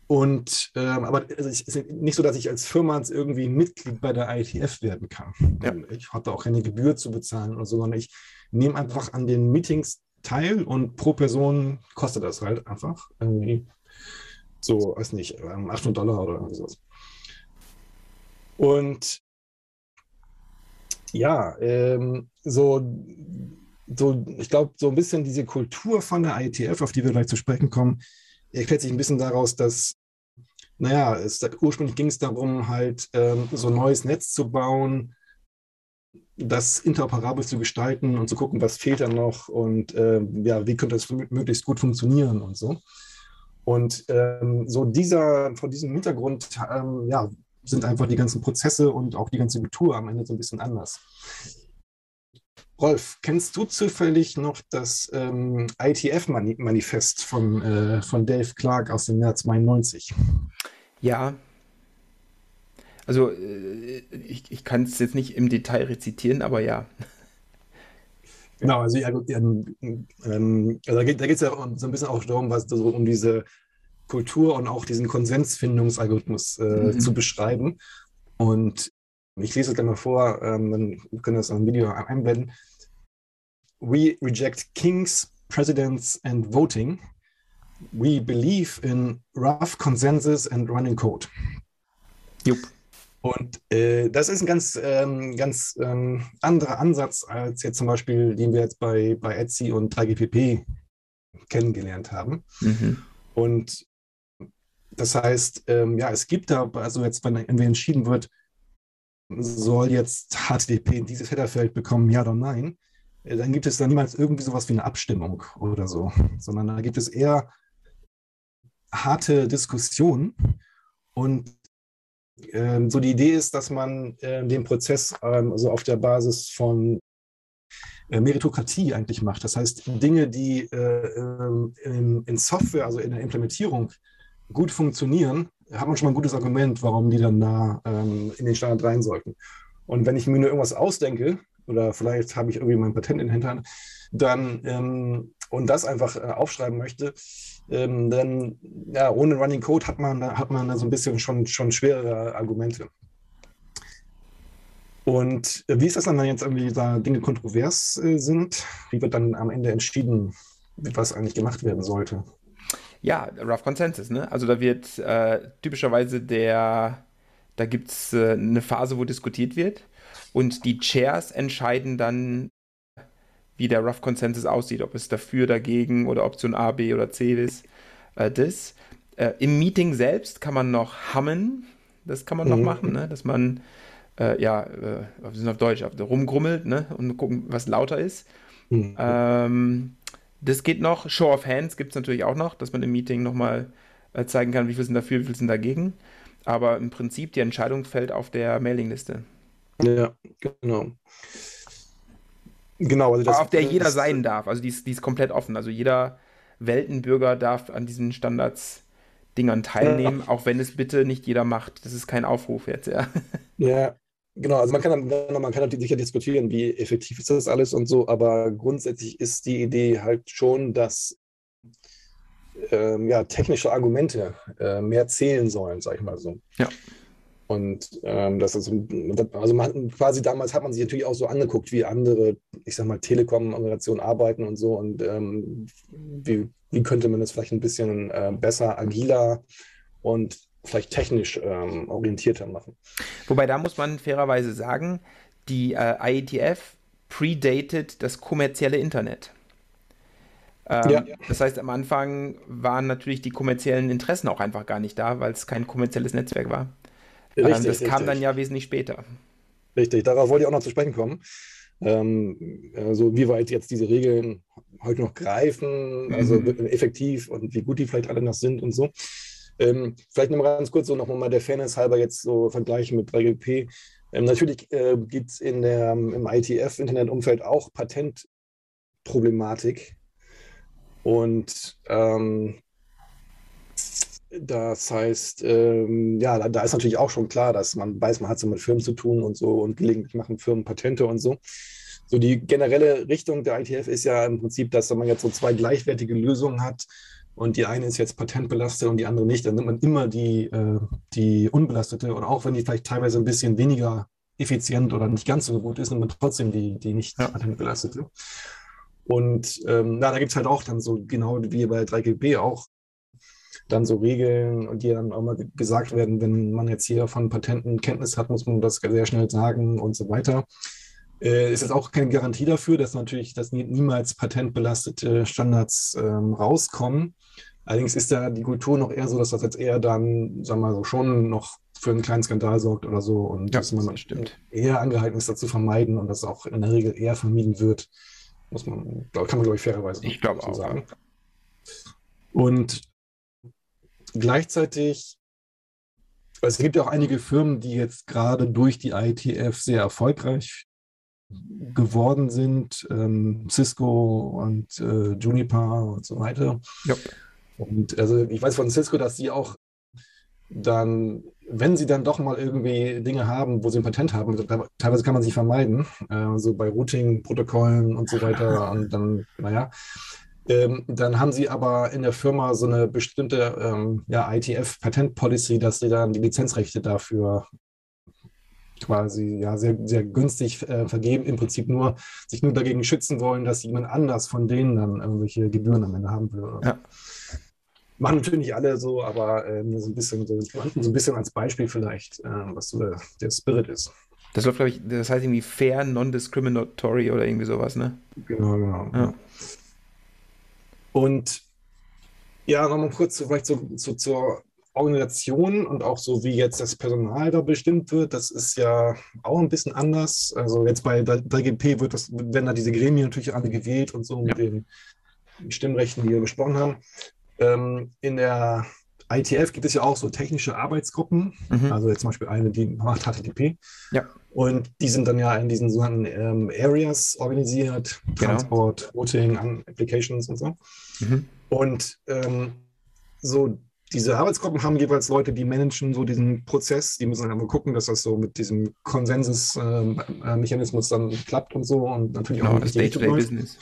Und ähm, aber also es ist nicht so, dass ich als Firma jetzt irgendwie Mitglied bei der ITF werden kann. Ja. Ich habe da auch keine Gebühr zu bezahlen oder so, sondern ich nehme einfach an den Meetings teil und pro Person kostet das halt einfach irgendwie so, weiß nicht, 800 ähm, Dollar oder sowas. Und ja, ähm, so, so, ich glaube, so ein bisschen diese Kultur von der ITF, auf die wir gleich zu sprechen kommen, erklärt sich ein bisschen daraus, dass naja, es, ursprünglich ging es darum, halt ähm, so ein neues Netz zu bauen, das interoperabel zu gestalten und zu gucken, was fehlt dann noch und äh, ja, wie könnte das möglichst gut funktionieren und so. Und ähm, so dieser, vor diesem Hintergrund ähm, ja, sind einfach die ganzen Prozesse und auch die ganze Kultur am Ende so ein bisschen anders. Rolf, kennst du zufällig noch das ähm, ITF-Manifest von, äh, von Dave Clark aus dem Jahr 92? Ja. Also, äh, ich, ich kann es jetzt nicht im Detail rezitieren, aber ja. Genau, also, ja, ähm, ähm, also da geht es ja so ein bisschen auch darum, was so um diese Kultur und auch diesen Konsensfindungsalgorithmus äh, mhm. zu beschreiben. Und ich lese es gleich mal vor, ähm, dann können wir das im Video einblenden. We reject kings, presidents and voting. We believe in rough consensus and running code. Jupp. Und äh, das ist ein ganz, ähm, ganz ähm, anderer Ansatz als jetzt zum Beispiel, den wir jetzt bei, bei Etsy und 3GPP kennengelernt haben. Mhm. Und das heißt, ähm, ja, es gibt da, also jetzt, wenn irgendwie entschieden wird, soll jetzt HTTP in dieses Headerfeld bekommen, ja oder nein, äh, dann gibt es da niemals irgendwie sowas wie eine Abstimmung oder so, sondern da gibt es eher harte Diskussionen und ähm, so die Idee ist, dass man äh, den Prozess ähm, also auf der Basis von äh, Meritokratie eigentlich macht. Das heißt, Dinge, die äh, ähm, in, in, Software, also in der Implementierung gut funktionieren, hat man schon mal ein gutes Argument, warum die dann da ähm, in den Standard rein sollten. Und wenn ich mir nur irgendwas ausdenke, oder vielleicht habe ich irgendwie mein Patent in den Hintern, dann ähm, und das einfach äh, aufschreiben möchte, ähm, dann ja, ohne Running Code hat man, hat man da so ein bisschen schon, schon schwerere Argumente. Und wie ist das dann, wenn jetzt irgendwie da Dinge kontrovers äh, sind? Wie wird dann am Ende entschieden, was eigentlich gemacht werden sollte? Ja, Rough Consensus, ne? Also da wird äh, typischerweise der, da gibt es äh, eine Phase, wo diskutiert wird und die Chairs entscheiden dann, wie der Rough Consensus aussieht, ob es dafür, dagegen oder Option A, B oder C ist. Äh, das. Äh, Im Meeting selbst kann man noch hammen, das kann man mhm. noch machen, ne? dass man äh, ja, äh, wir sind auf Deutsch, rumgrummelt ne? und gucken, was lauter ist. Mhm. Ähm, das geht noch. Show of Hands gibt es natürlich auch noch, dass man im Meeting nochmal äh, zeigen kann, wie viel sind dafür, wie viel sind dagegen. Aber im Prinzip die Entscheidung fällt auf der Mailingliste. Ja, genau. Genau, also auf der jeder sein darf. Also die ist, die ist komplett offen. Also jeder Weltenbürger darf an diesen Standards-Dingern teilnehmen, ja. auch wenn es bitte nicht jeder macht. Das ist kein Aufruf jetzt, ja. Ja, Genau, also man kann, man kann natürlich sicher diskutieren, wie effektiv ist das alles und so, aber grundsätzlich ist die Idee halt schon, dass ähm, ja, technische Argumente äh, mehr zählen sollen, sag ich mal so. Ja. Und ähm, das ist, also man, quasi damals hat man sich natürlich auch so angeguckt, wie andere, ich sag mal, Telekom-Organisationen arbeiten und so und ähm, wie, wie könnte man das vielleicht ein bisschen äh, besser, agiler und vielleicht technisch ähm, orientierter machen. Wobei da muss man fairerweise sagen, die äh, IETF predated das kommerzielle Internet. Ähm, ja. Das heißt, am Anfang waren natürlich die kommerziellen Interessen auch einfach gar nicht da, weil es kein kommerzielles Netzwerk war. Richtig, ähm, das richtig. kam dann ja wesentlich später. Richtig, darauf wollte ich auch noch zu sprechen kommen. Ähm, also wie weit jetzt diese Regeln heute noch greifen, also mhm. effektiv und wie gut die vielleicht alle noch sind und so. Ähm, vielleicht nochmal ganz kurz so nochmal der Fairness halber jetzt so vergleichen mit 3GP. Ähm, natürlich äh, gibt es im ITF-Internetumfeld auch Patentproblematik. Und ähm, das heißt, ähm, ja, da, da, ist natürlich auch schon klar, dass man weiß, man hat so mit Firmen zu tun und so und gelegentlich machen Firmen Patente und so. So die generelle Richtung der ITF ist ja im Prinzip, dass man jetzt so zwei gleichwertige Lösungen hat, und die eine ist jetzt patentbelastet und die andere nicht, dann nimmt man immer die, äh, die unbelastete und auch wenn die vielleicht teilweise ein bisschen weniger effizient oder nicht ganz so gut ist, nimmt man trotzdem die, die nicht ja. patentbelastete. Und ähm, na, da gibt es halt auch dann so genau wie bei 3GB auch dann so Regeln, und die dann auch mal gesagt werden, wenn man jetzt hier von Patenten Kenntnis hat, muss man das sehr schnell sagen und so weiter. Äh, ist jetzt auch keine Garantie dafür, dass natürlich dass nie, niemals patentbelastete Standards ähm, rauskommen. Allerdings ist da die Kultur noch eher so, dass das jetzt eher dann, sagen wir mal so, schon noch für einen kleinen Skandal sorgt oder so und ja, dass man das stimmt. eher angehalten ist, das zu vermeiden und das auch in der Regel eher vermieden wird. Muss man, kann man, glaube ich, fairerweise ich glaube auch. sagen. Und gleichzeitig, es gibt ja auch einige Firmen, die jetzt gerade durch die ITF sehr erfolgreich geworden sind, ähm, Cisco und äh, Juniper und so weiter. Ja. Und also ich weiß von Cisco, dass sie auch dann, wenn sie dann doch mal irgendwie Dinge haben, wo sie ein Patent haben, teilweise kann man sie vermeiden, äh, so bei Routing-Protokollen und so weiter. Und dann, naja, ähm, dann haben sie aber in der Firma so eine bestimmte ähm, ja, ITF-Patent-Policy, dass sie dann die Lizenzrechte dafür quasi ja sehr, sehr günstig äh, vergeben, im Prinzip nur sich nur dagegen schützen wollen, dass jemand anders von denen dann irgendwelche Gebühren am Ende haben will. Ja. Machen natürlich nicht alle so, aber äh, so ein bisschen so, so, ein bisschen als Beispiel vielleicht, äh, was so der, der Spirit ist. Das läuft, glaube ich, das heißt irgendwie fair, non-discriminatory oder irgendwie sowas, ne? Genau, genau. Ja. Und ja, nochmal kurz vielleicht so, so zur Organisation und auch so wie jetzt das Personal da bestimmt wird, das ist ja auch ein bisschen anders. Also jetzt bei 3GP wird das, werden da diese Gremien natürlich alle gewählt und so ja. mit den Stimmrechten, die wir besprochen haben. Ähm, in der ITF gibt es ja auch so technische Arbeitsgruppen, mhm. also jetzt zum Beispiel eine, die macht HTTP. Ja. Und die sind dann ja in diesen sogenannten ähm, Areas organisiert, genau. Transport, Routing, Applications und so. Mhm. Und ähm, so diese Arbeitsgruppen haben jeweils Leute, die managen so diesen Prozess. Die müssen dann immer gucken, dass das so mit diesem Konsensusmechanismus ähm, äh, dann klappt und so und natürlich genau, auch das Day-to-Day-Business.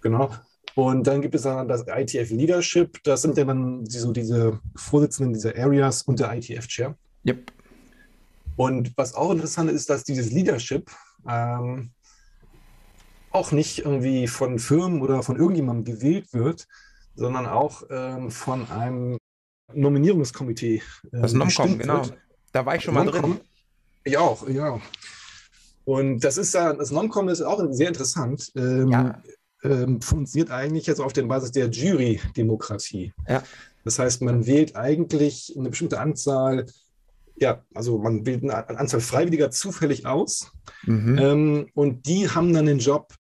Genau. Und dann gibt es dann das ITF Leadership. Das sind ja dann die, so diese Vorsitzenden dieser Areas und der ITF Chair. Yep. Und was auch interessant ist, dass dieses Leadership ähm, auch nicht irgendwie von Firmen oder von irgendjemandem gewählt wird, sondern auch ähm, von einem Nominierungskomitee. Äh, das Nomcom, genau. Da war ich schon mal drin. Ich auch, ja. Und das ist ja, das Nomcom ist auch sehr interessant. Ähm, ja. ähm, funktioniert eigentlich jetzt auf der Basis der Jury-Demokratie. Ja. Das heißt, man wählt eigentlich eine bestimmte Anzahl, ja, also man wählt eine Anzahl Freiwilliger zufällig aus. Mhm. Ähm, und die haben dann den Job,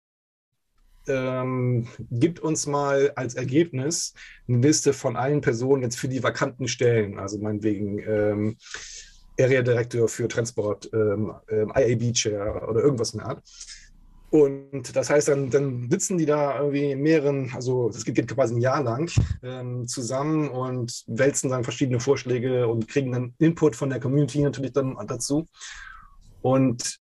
ähm, gibt uns mal als Ergebnis eine Liste von allen Personen jetzt für die vakanten Stellen, also meinetwegen ähm, Area Director für Transport, ähm, ähm IAB Chair oder irgendwas in der Art. Und das heißt, dann, dann sitzen die da irgendwie in mehreren, also geht, geht quasi ein Jahr lang ähm, zusammen und wälzen dann verschiedene Vorschläge und kriegen dann Input von der Community natürlich dann dazu. Und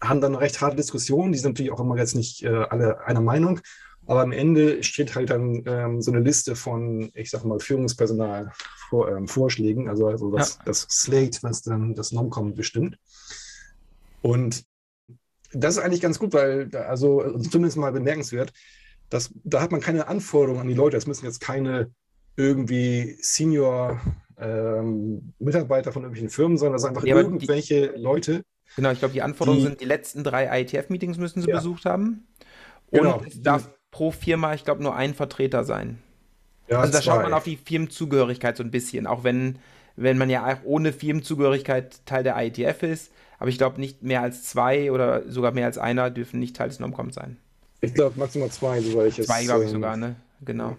haben dann eine recht harte Diskussionen, die sind natürlich auch immer jetzt nicht äh, alle einer Meinung, aber am Ende steht halt dann ähm, so eine Liste von, ich sag mal, Führungspersonal vor, ähm, Vorschlägen, also, also das, ja. das Slate, was dann das Nomcom bestimmt. Und das ist eigentlich ganz gut, weil, da, also zumindest mal bemerkenswert, dass da hat man keine Anforderungen an die Leute. Es müssen jetzt keine irgendwie Senior ähm, Mitarbeiter von irgendwelchen Firmen sein, das sind einfach ja, irgendwelche die, Leute, Genau, ich glaube, die Anforderungen die, sind, die letzten drei IETF-Meetings müssen sie ja. besucht haben. Und genau. es darf pro Firma, ich glaube, nur ein Vertreter sein. Ja, also da schaut man auf die Firmenzugehörigkeit so ein bisschen, auch wenn, wenn man ja auch ohne Firmenzugehörigkeit Teil der IETF ist. Aber ich glaube, nicht mehr als zwei oder sogar mehr als einer dürfen nicht Teil des Nomcom sein. Ich glaube, maximal zwei, soweit ich es. Zwei, glaube ich ähm, sogar, ne? Genau.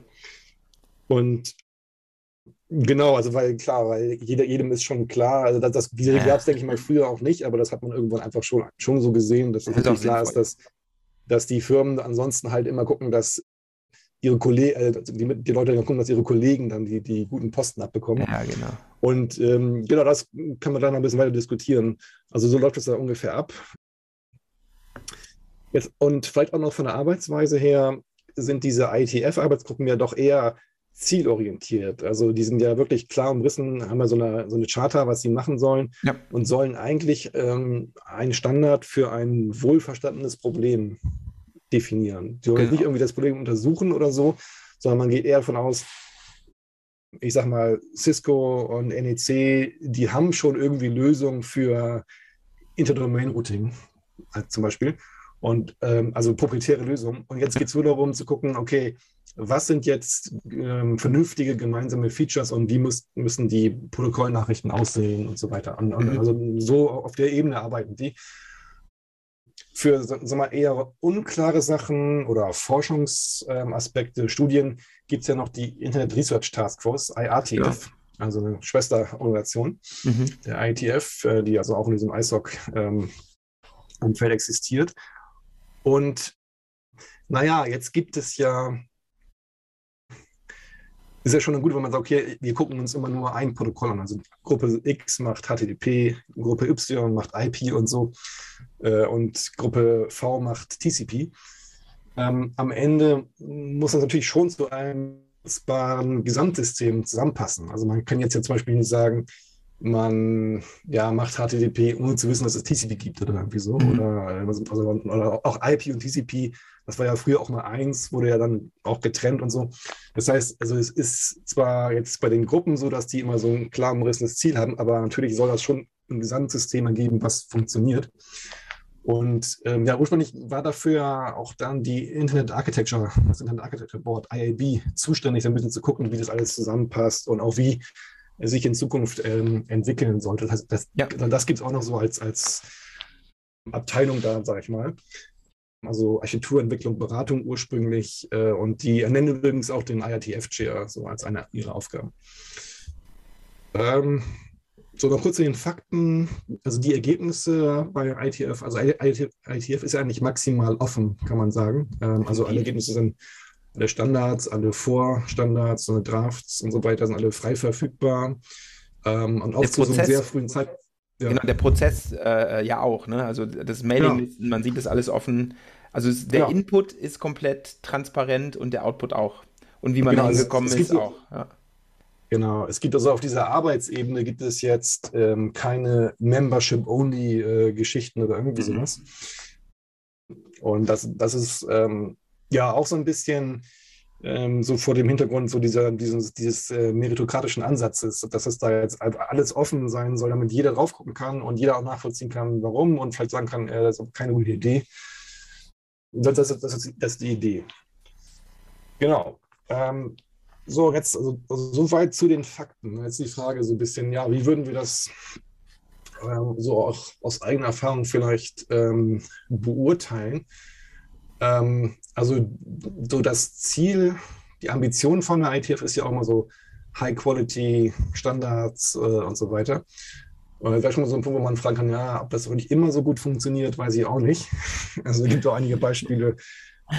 Und Genau, also weil klar, weil jeder, jedem ist schon klar, also das, das diese ja. gab es, denke ich mal, früher auch nicht, aber das hat man irgendwann einfach schon, schon so gesehen, dass es das natürlich klar ist, dass, dass die Firmen ansonsten halt immer gucken, dass ihre Kollegen, äh, die, die, Leute gucken, dass ihre Kollegen dann die, die guten Posten abbekommen. Ja, genau. Und ähm, genau, das kann man dann noch ein bisschen weiter diskutieren. Also so läuft es da ungefähr ab. Jetzt, und vielleicht auch noch von der Arbeitsweise her sind diese ITF-Arbeitsgruppen ja doch eher zielorientiert. Also die sind ja wirklich klar umrissen, haben ja so eine, so eine Charta, was sie machen sollen ja. und sollen eigentlich ähm, einen Standard für ein wohlverstandenes Problem definieren. Die wollen genau. nicht irgendwie das Problem untersuchen oder so, sondern man geht eher davon aus, ich sag mal, Cisco und NEC, die haben schon irgendwie Lösungen für Interdomain-Routing, zum Beispiel. Und ähm, also proprietäre Lösungen. Und jetzt geht es nur darum zu gucken, okay, was sind jetzt ähm, vernünftige gemeinsame Features und wie muss, müssen die Protokollnachrichten aussehen und so weiter. Und, mhm. Also so auf der Ebene arbeiten die. Für sag mal, eher unklare Sachen oder Forschungsaspekte, ähm, Studien gibt es ja noch die Internet Research Task Force, IRTF, ja. also eine Schwesterorganisation mhm. der IETF, äh, die also auch in diesem ISOC-Umfeld ähm, existiert. Und naja, jetzt gibt es ja ist ja schon gut, wenn man sagt, okay, wir gucken uns immer nur ein Protokoll an. Also Gruppe X macht HTTP, Gruppe Y macht IP und so äh, und Gruppe V macht TCP. Ähm, am Ende muss das natürlich schon zu einem Gesamtsystem zusammenpassen. Also man kann jetzt ja zum Beispiel nicht sagen, man ja, macht HTTP, ohne zu wissen, dass es TCP gibt oder irgendwie so. Mhm. Oder, also, oder, auch IP und TCP, das war ja früher auch mal eins, wurde ja dann auch getrennt und so. Das heißt, also es ist zwar jetzt bei den Gruppen so, dass die immer so ein klar umrissenes Ziel haben, aber natürlich soll das schon ein Gesamtsystem ergeben, was funktioniert. Und ähm, ja, ursprünglich war dafür auch dann die Internet Architecture, das Internet Architecture Board, IAB, zuständig, ein bisschen zu gucken, wie das alles zusammenpasst und auch wie sich in Zukunft ähm, entwickeln sollte. Das, das, ja. das gibt es auch noch so als, als Abteilung da, sage ich mal. Also Architekturentwicklung, Beratung ursprünglich äh, und die ernennen übrigens auch den IRTF-Chair so als eine ihrer Aufgaben. Ähm, so noch kurz zu den Fakten. Also die Ergebnisse bei ITF, also ITF, ITF ist ja eigentlich maximal offen, kann man sagen. Ähm, also alle Ergebnisse sind alle Standards, alle Vorstandards, alle Drafts und so weiter sind alle frei verfügbar. Ähm, und auch zu so einem sehr frühen Zeitpunkt. Ja. Genau, der Prozess äh, ja auch, ne? Also das Mailing, ja. man sieht das alles offen. Also es, der ja. Input ist komplett transparent und der Output auch. Und wie man genau, angekommen ist so, auch. Ja. Genau, es gibt also auf dieser Arbeitsebene gibt es jetzt ähm, keine Membership-Only-Geschichten äh, oder irgendwie mhm. sowas. Und das, das ist ähm, ja auch so ein bisschen ähm, so vor dem Hintergrund so dieser, dieses, dieses äh, meritokratischen Ansatzes, dass es da jetzt alles offen sein soll, damit jeder drauf gucken kann und jeder auch nachvollziehen kann, warum und vielleicht sagen kann, äh, das ist keine gute Idee. Das, das, das, das ist die Idee. Genau. Ähm, so, jetzt also, also soweit zu den Fakten. Jetzt die Frage so ein bisschen, ja, wie würden wir das ähm, so auch aus eigener Erfahrung vielleicht ähm, beurteilen? Ähm, also so das Ziel, die Ambition von der ITF ist ja auch immer so High-Quality-Standards äh, und so weiter. Und das wäre schon mal so ein Punkt, wo man fragen kann, ja, ob das wirklich immer so gut funktioniert, weiß ich auch nicht. Also es gibt auch einige Beispiele,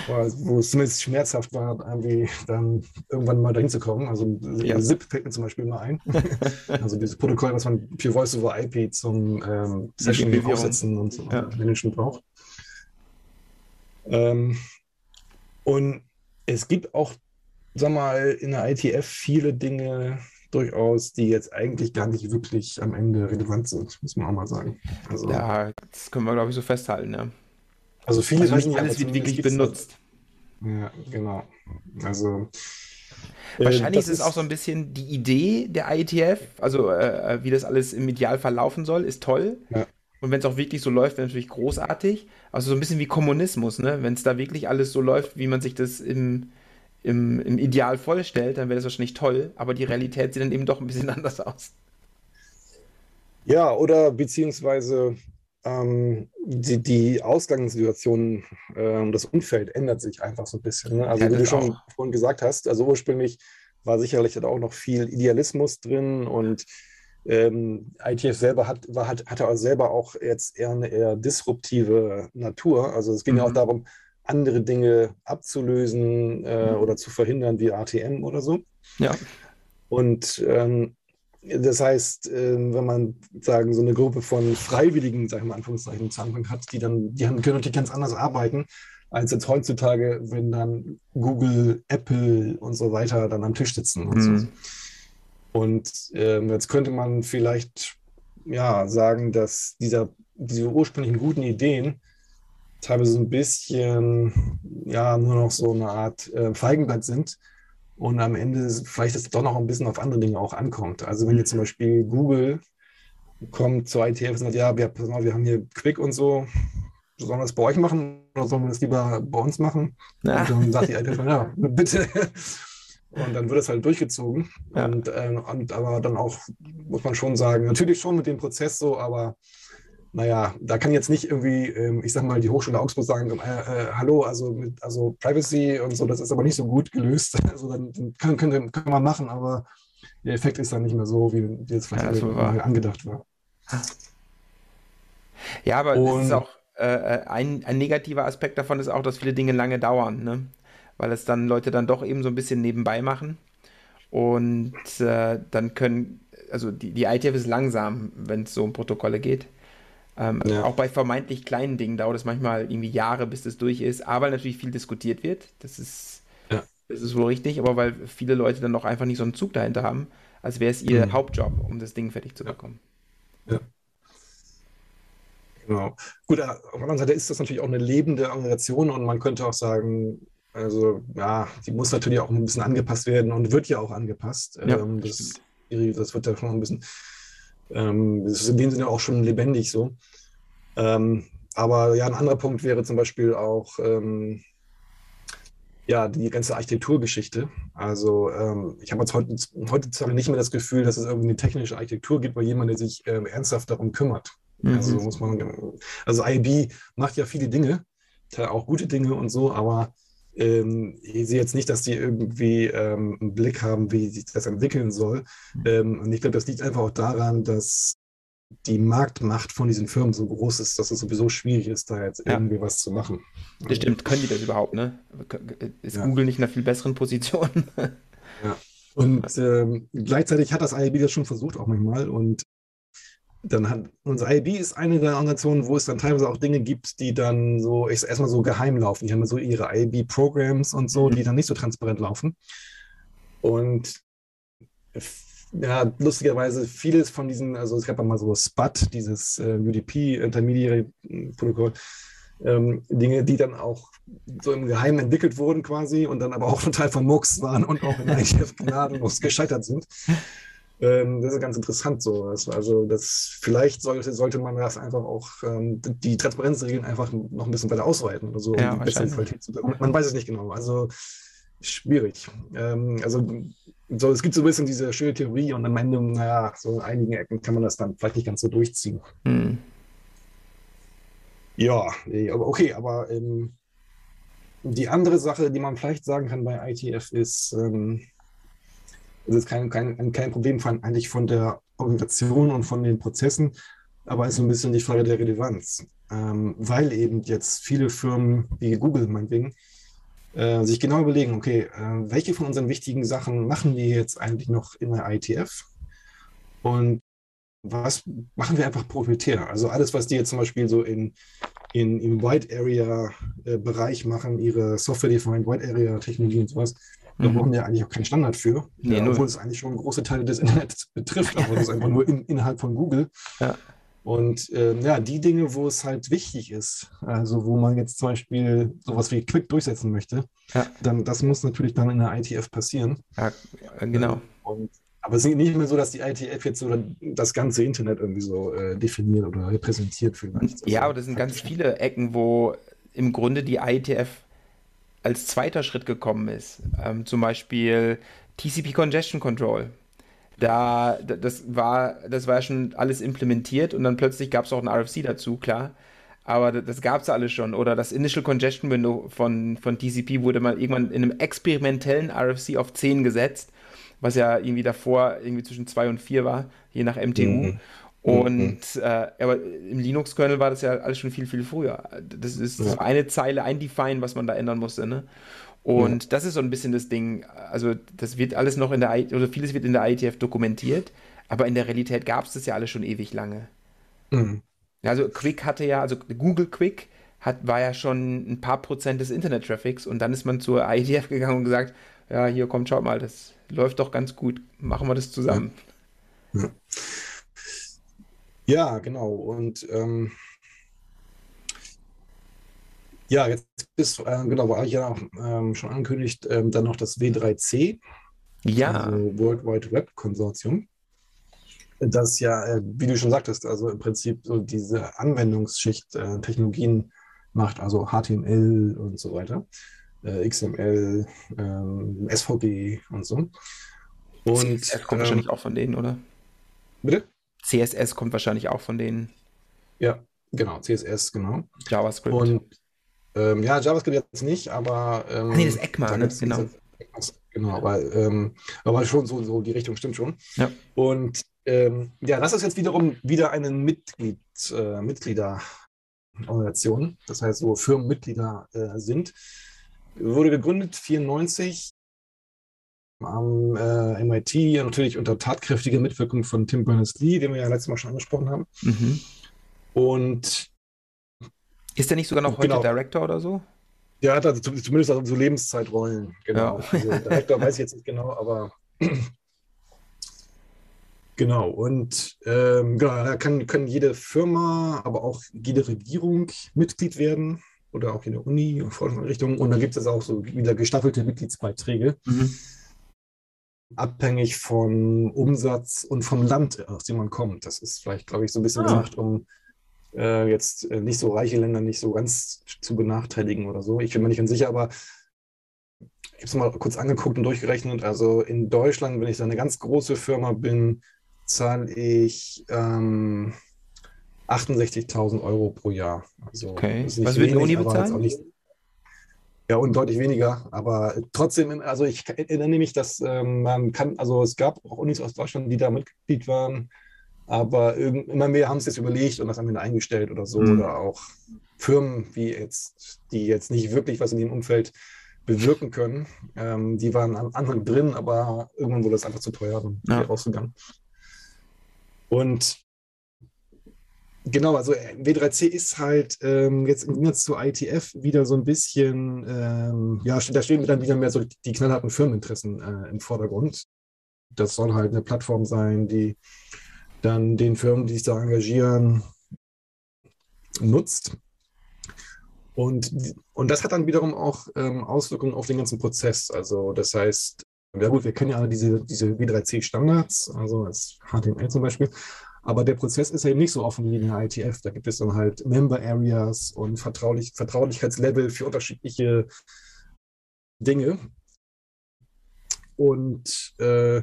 wo es zumindest schmerzhaft war, irgendwie dann irgendwann mal dahin zu kommen. Also ja. ZIP fällt mir zum Beispiel mal ein. also dieses Protokoll, was man für Voice over IP zum ähm, Session aufsetzen und so ja. managen braucht. Ähm, und es gibt auch, sag mal, in der ITF viele Dinge durchaus, die jetzt eigentlich gar nicht wirklich am Ende relevant sind, muss man auch mal sagen. Also, ja, das können wir, glaube ich, so festhalten, ja. Also viele also nicht alles wird wirklich benutzt. Ja, genau. Also äh, Wahrscheinlich äh, ist es auch so ein bisschen die Idee der IETF, also äh, wie das alles im Idealfall laufen soll, ist toll. Ja. Und wenn es auch wirklich so läuft, wäre natürlich großartig. Also so ein bisschen wie Kommunismus, ne? Wenn es da wirklich alles so läuft, wie man sich das im, im, im Ideal vorstellt, dann wäre das wahrscheinlich toll. Aber die Realität sieht dann eben doch ein bisschen anders aus. Ja, oder beziehungsweise ähm, die, die Ausgangssituation, äh, das Umfeld ändert sich einfach so ein bisschen. Ne? Also, ja, wie du schon auch. vorhin gesagt hast, also ursprünglich war sicherlich auch noch viel Idealismus drin und ähm, ITF selber hat, war, hat, hatte auch selber auch jetzt eher eine eher disruptive Natur. Also es ging mhm. auch darum, andere Dinge abzulösen äh, mhm. oder zu verhindern, wie ATM oder so. Ja. Und ähm, das heißt, ähm, wenn man sagen, so eine Gruppe von Freiwilligen, sag ich mal Anführungszeichen, zu Anfang hat, die dann, die können natürlich ganz anders arbeiten, als jetzt heutzutage, wenn dann Google, Apple und so weiter dann am Tisch sitzen und mhm. so. Und ähm, jetzt könnte man vielleicht ja sagen, dass dieser, diese ursprünglichen guten Ideen teilweise so ein bisschen ja nur noch so eine Art äh, Feigenblatt sind und am Ende vielleicht es doch noch ein bisschen auf andere Dinge auch ankommt. Also wenn jetzt zum Beispiel Google kommt zur ITF und sagt, ja, wir, wir haben hier Quick und so, sollen wir das bei euch machen oder sollen wir das lieber bei uns machen? Ja. Und dann sagt die ITF, ja, bitte. Und dann wird es halt durchgezogen. Ja. Und, äh, und aber dann auch, muss man schon sagen, natürlich schon mit dem Prozess so, aber naja, da kann jetzt nicht irgendwie, ähm, ich sag mal, die Hochschule Augsburg sagen, äh, äh, hallo, also mit, also Privacy und so, das ist aber nicht so gut gelöst. Also dann, dann können, können, können wir machen, aber der Effekt ist dann nicht mehr so, wie, wie es vielleicht ja, war. angedacht war. Ja, aber und, ist auch äh, äh, ein, ein negativer Aspekt davon ist auch, dass viele Dinge lange dauern. Ne? Weil es dann Leute dann doch eben so ein bisschen nebenbei machen. Und äh, dann können, also die, die ITF ist langsam, wenn es so um Protokolle geht. Ähm, ja. Auch bei vermeintlich kleinen Dingen dauert es manchmal irgendwie Jahre, bis das durch ist, aber weil natürlich viel diskutiert wird. Das ist, ja. das ist wohl richtig, aber weil viele Leute dann noch einfach nicht so einen Zug dahinter haben, als wäre es ihr mhm. Hauptjob, um das Ding fertig zu bekommen. Ja. Genau. Gut, auf der anderen Seite ist das natürlich auch eine lebende Organisation und man könnte auch sagen, also ja, die muss natürlich auch ein bisschen angepasst werden und wird ja auch angepasst. Ja, ähm, das, das, wird ja schon ein bisschen, ähm, das ist in dem Sinne auch schon lebendig so. Ähm, aber ja, ein anderer Punkt wäre zum Beispiel auch ähm, ja, die ganze Architekturgeschichte. Also ähm, ich habe jetzt heute, heutzutage nicht mehr das Gefühl, dass es irgendwie eine technische Architektur gibt, weil jemand, der sich ähm, ernsthaft darum kümmert. Mhm. Also muss man, also IB macht ja viele Dinge, auch gute Dinge und so, aber ähm, ich sehe jetzt nicht, dass die irgendwie ähm, einen Blick haben, wie sich das entwickeln soll. Mhm. Ähm, und ich glaube, das liegt einfach auch daran, dass die Marktmacht von diesen Firmen so groß ist, dass es sowieso schwierig ist, da jetzt ja. irgendwie was zu machen. Das stimmt, können die das überhaupt, ne? Ist ja. Google nicht in einer viel besseren Position? ja. Und ähm, gleichzeitig hat das IAB das schon versucht, auch manchmal. Und dann hat unser IB ist eine der Organisationen, wo es dann teilweise auch Dinge gibt, die dann so ich, erstmal so geheim laufen. Die haben so ihre IB-Programs und so, mhm. die dann nicht so transparent laufen. Und ja, lustigerweise vieles von diesen, also es gab mal so SPAT, dieses äh, UDP Intermediary Protokoll, ähm, Dinge, die dann auch so im Geheimen entwickelt wurden quasi und dann aber auch total vermurkst waren und auch in ITF gnadenlos gescheitert sind. Ähm, das ist ganz interessant so. also das vielleicht sollte, sollte man das einfach auch ähm, die Transparenzregeln einfach noch ein bisschen weiter ausweiten oder so, ja, um die bessere Qualität zu man, man weiß es nicht genau. Also schwierig. Ähm, also so, es gibt so ein bisschen diese schöne Theorie und am Ende, naja, so in einigen Ecken kann man das dann vielleicht nicht ganz so durchziehen. Hm. Ja, aber okay, aber ähm, die andere Sache, die man vielleicht sagen kann bei ITF ist, ähm, es ist kein, kein, kein Problem von, eigentlich von der Organisation und von den Prozessen, aber es ist so ein bisschen die Frage der Relevanz. Ähm, weil eben jetzt viele Firmen wie Google meinetwegen äh, sich genau überlegen, okay, äh, welche von unseren wichtigen Sachen machen wir jetzt eigentlich noch in der ITF? Und was machen wir einfach proprietär? Also alles, was die jetzt zum Beispiel so in, in, im White Area äh, Bereich machen, ihre Software-Defined White Area Technologie und sowas, mhm. da brauchen wir eigentlich auch keinen Standard für, nee, ja, obwohl es eigentlich schon große Teile des Internets betrifft, aber das ist einfach nur in, innerhalb von Google. Ja. Und äh, ja, die Dinge, wo es halt wichtig ist, also wo man jetzt zum Beispiel sowas wie Quick durchsetzen möchte, ja. dann das muss natürlich dann in der ITF passieren. Ja, genau. Und, aber es ist nicht mehr so, dass die ITF jetzt so das ganze Internet irgendwie so äh, definiert oder repräsentiert vielleicht. Ja, aber das sind ganz viele Ecken, wo im Grunde die ITF als zweiter Schritt gekommen ist. Ähm, zum Beispiel TCP Congestion Control da, das war, das war ja schon alles implementiert und dann plötzlich gab es auch ein RFC dazu, klar. Aber das gab es alles schon. Oder das Initial Congestion Window von, von TCP wurde mal irgendwann in einem experimentellen RFC auf 10 gesetzt, was ja irgendwie davor irgendwie zwischen 2 und 4 war, je nach MTU. Mhm. Und mhm. äh, aber im Linux-Kernel war das ja alles schon viel, viel früher. Das ist ja. eine Zeile, ein Define, was man da ändern musste. Ne? Und ja. das ist so ein bisschen das Ding. Also, das wird alles noch in der, I oder vieles wird in der IETF dokumentiert, aber in der Realität gab es das ja alles schon ewig lange. Mhm. Also, Quick hatte ja, also Google Quick hat, war ja schon ein paar Prozent des Internet-Traffics und dann ist man zur IETF gegangen und gesagt: Ja, hier kommt, schaut mal, das läuft doch ganz gut, machen wir das zusammen. Ja, ja genau. Und ähm, ja, jetzt ist, äh, genau, war ja ähm, schon angekündigt, ähm, dann noch das W3C, ja. also World Wide Web Konsortium. Das ja, äh, wie du schon sagtest, also im Prinzip so diese Anwendungsschicht äh, Technologien macht, also HTML und so weiter, äh, XML, ähm, SVG und so. Und CSS kommt wahrscheinlich ähm, auch von denen, oder? Bitte? CSS kommt wahrscheinlich auch von denen. Ja, genau, CSS, genau. JavaScript. Und ähm, ja, JavaScript jetzt nicht, aber. Ähm, ah, nee, das ECMA, ne? genau. genau, weil, ähm, aber schon so, so die Richtung stimmt schon. Ja. Und ähm, ja, das ist jetzt wiederum wieder eine Mitglied, äh, Mitgliederorganisation, das heißt, wo Firmenmitglieder äh, sind. Wurde gegründet 94 am äh, MIT, natürlich unter tatkräftiger Mitwirkung von Tim Berners-Lee, den wir ja letztes Mal schon angesprochen haben. Mhm. Und ist der nicht sogar noch heute genau. Director oder so? Ja, hat also zumindest also so Lebenszeitrollen. Genau. Ja. Also Director weiß ich jetzt nicht genau, aber genau. Und ähm, genau, da kann, können jede Firma, aber auch jede Regierung Mitglied werden oder auch jede Uni und Forschungseinrichtung. Und da gibt es auch so wieder gestaffelte Mitgliedsbeiträge. Mhm. Abhängig vom Umsatz und vom Land, aus dem man kommt. Das ist vielleicht, glaube ich, so ein bisschen ah. gemacht, um äh, jetzt äh, nicht so reiche Länder nicht so ganz zu benachteiligen oder so. Ich bin mir nicht ganz sicher, aber ich habe es mal kurz angeguckt und durchgerechnet. Also in Deutschland, wenn ich da eine ganz große Firma bin, zahle ich ähm, 68.000 Euro pro Jahr. Also, okay. Was wird die Uni bezahlen? Ja, und deutlich weniger. Aber trotzdem, also ich erinnere mich, dass ähm, man kann, also es gab auch Unis aus Deutschland, die da Mitglied waren. Aber immer mehr haben es jetzt überlegt und das am Ende eingestellt oder so. Mhm. Oder auch Firmen, wie jetzt, die jetzt nicht wirklich was in dem Umfeld bewirken können. Ähm, die waren am Anfang drin, aber irgendwann wurde es einfach zu teuer und ja. rausgegangen. Und genau, also W3C ist halt ähm, jetzt im Gegensatz zu ITF wieder so ein bisschen, ähm, ja, da stehen dann wieder mehr so die knallharten Firmeninteressen äh, im Vordergrund. das soll halt eine Plattform sein, die dann den Firmen, die sich da engagieren, nutzt. Und, und das hat dann wiederum auch ähm, Auswirkungen auf den ganzen Prozess. Also das heißt, ja gut, wir kennen ja alle diese, diese W3C-Standards, also als HTML zum Beispiel, aber der Prozess ist eben nicht so offen wie in der ITF. Da gibt es dann halt Member Areas und Vertraulich Vertraulichkeitslevel für unterschiedliche Dinge. Und äh,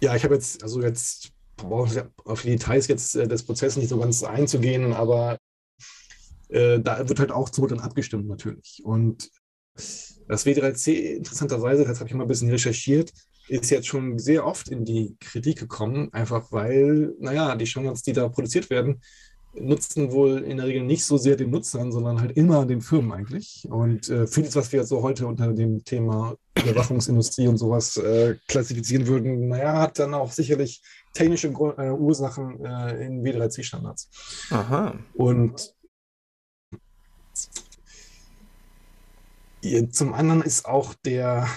ja, ich habe jetzt, also jetzt auf die Details jetzt äh, des Prozesses nicht so ganz einzugehen, aber äh, da wird halt auch zum dann abgestimmt natürlich. Und das W3C, interessanterweise, das habe ich mal ein bisschen recherchiert, ist jetzt schon sehr oft in die Kritik gekommen, einfach weil, naja, die Standards, die da produziert werden, nutzen wohl in der Regel nicht so sehr den Nutzern, sondern halt immer den Firmen eigentlich. Und äh, vieles, was wir so heute unter dem Thema Überwachungsindustrie und sowas äh, klassifizieren würden, naja, hat dann auch sicherlich technische äh, Ursachen äh, in W3C-Standards. Aha. Und zum anderen ist auch der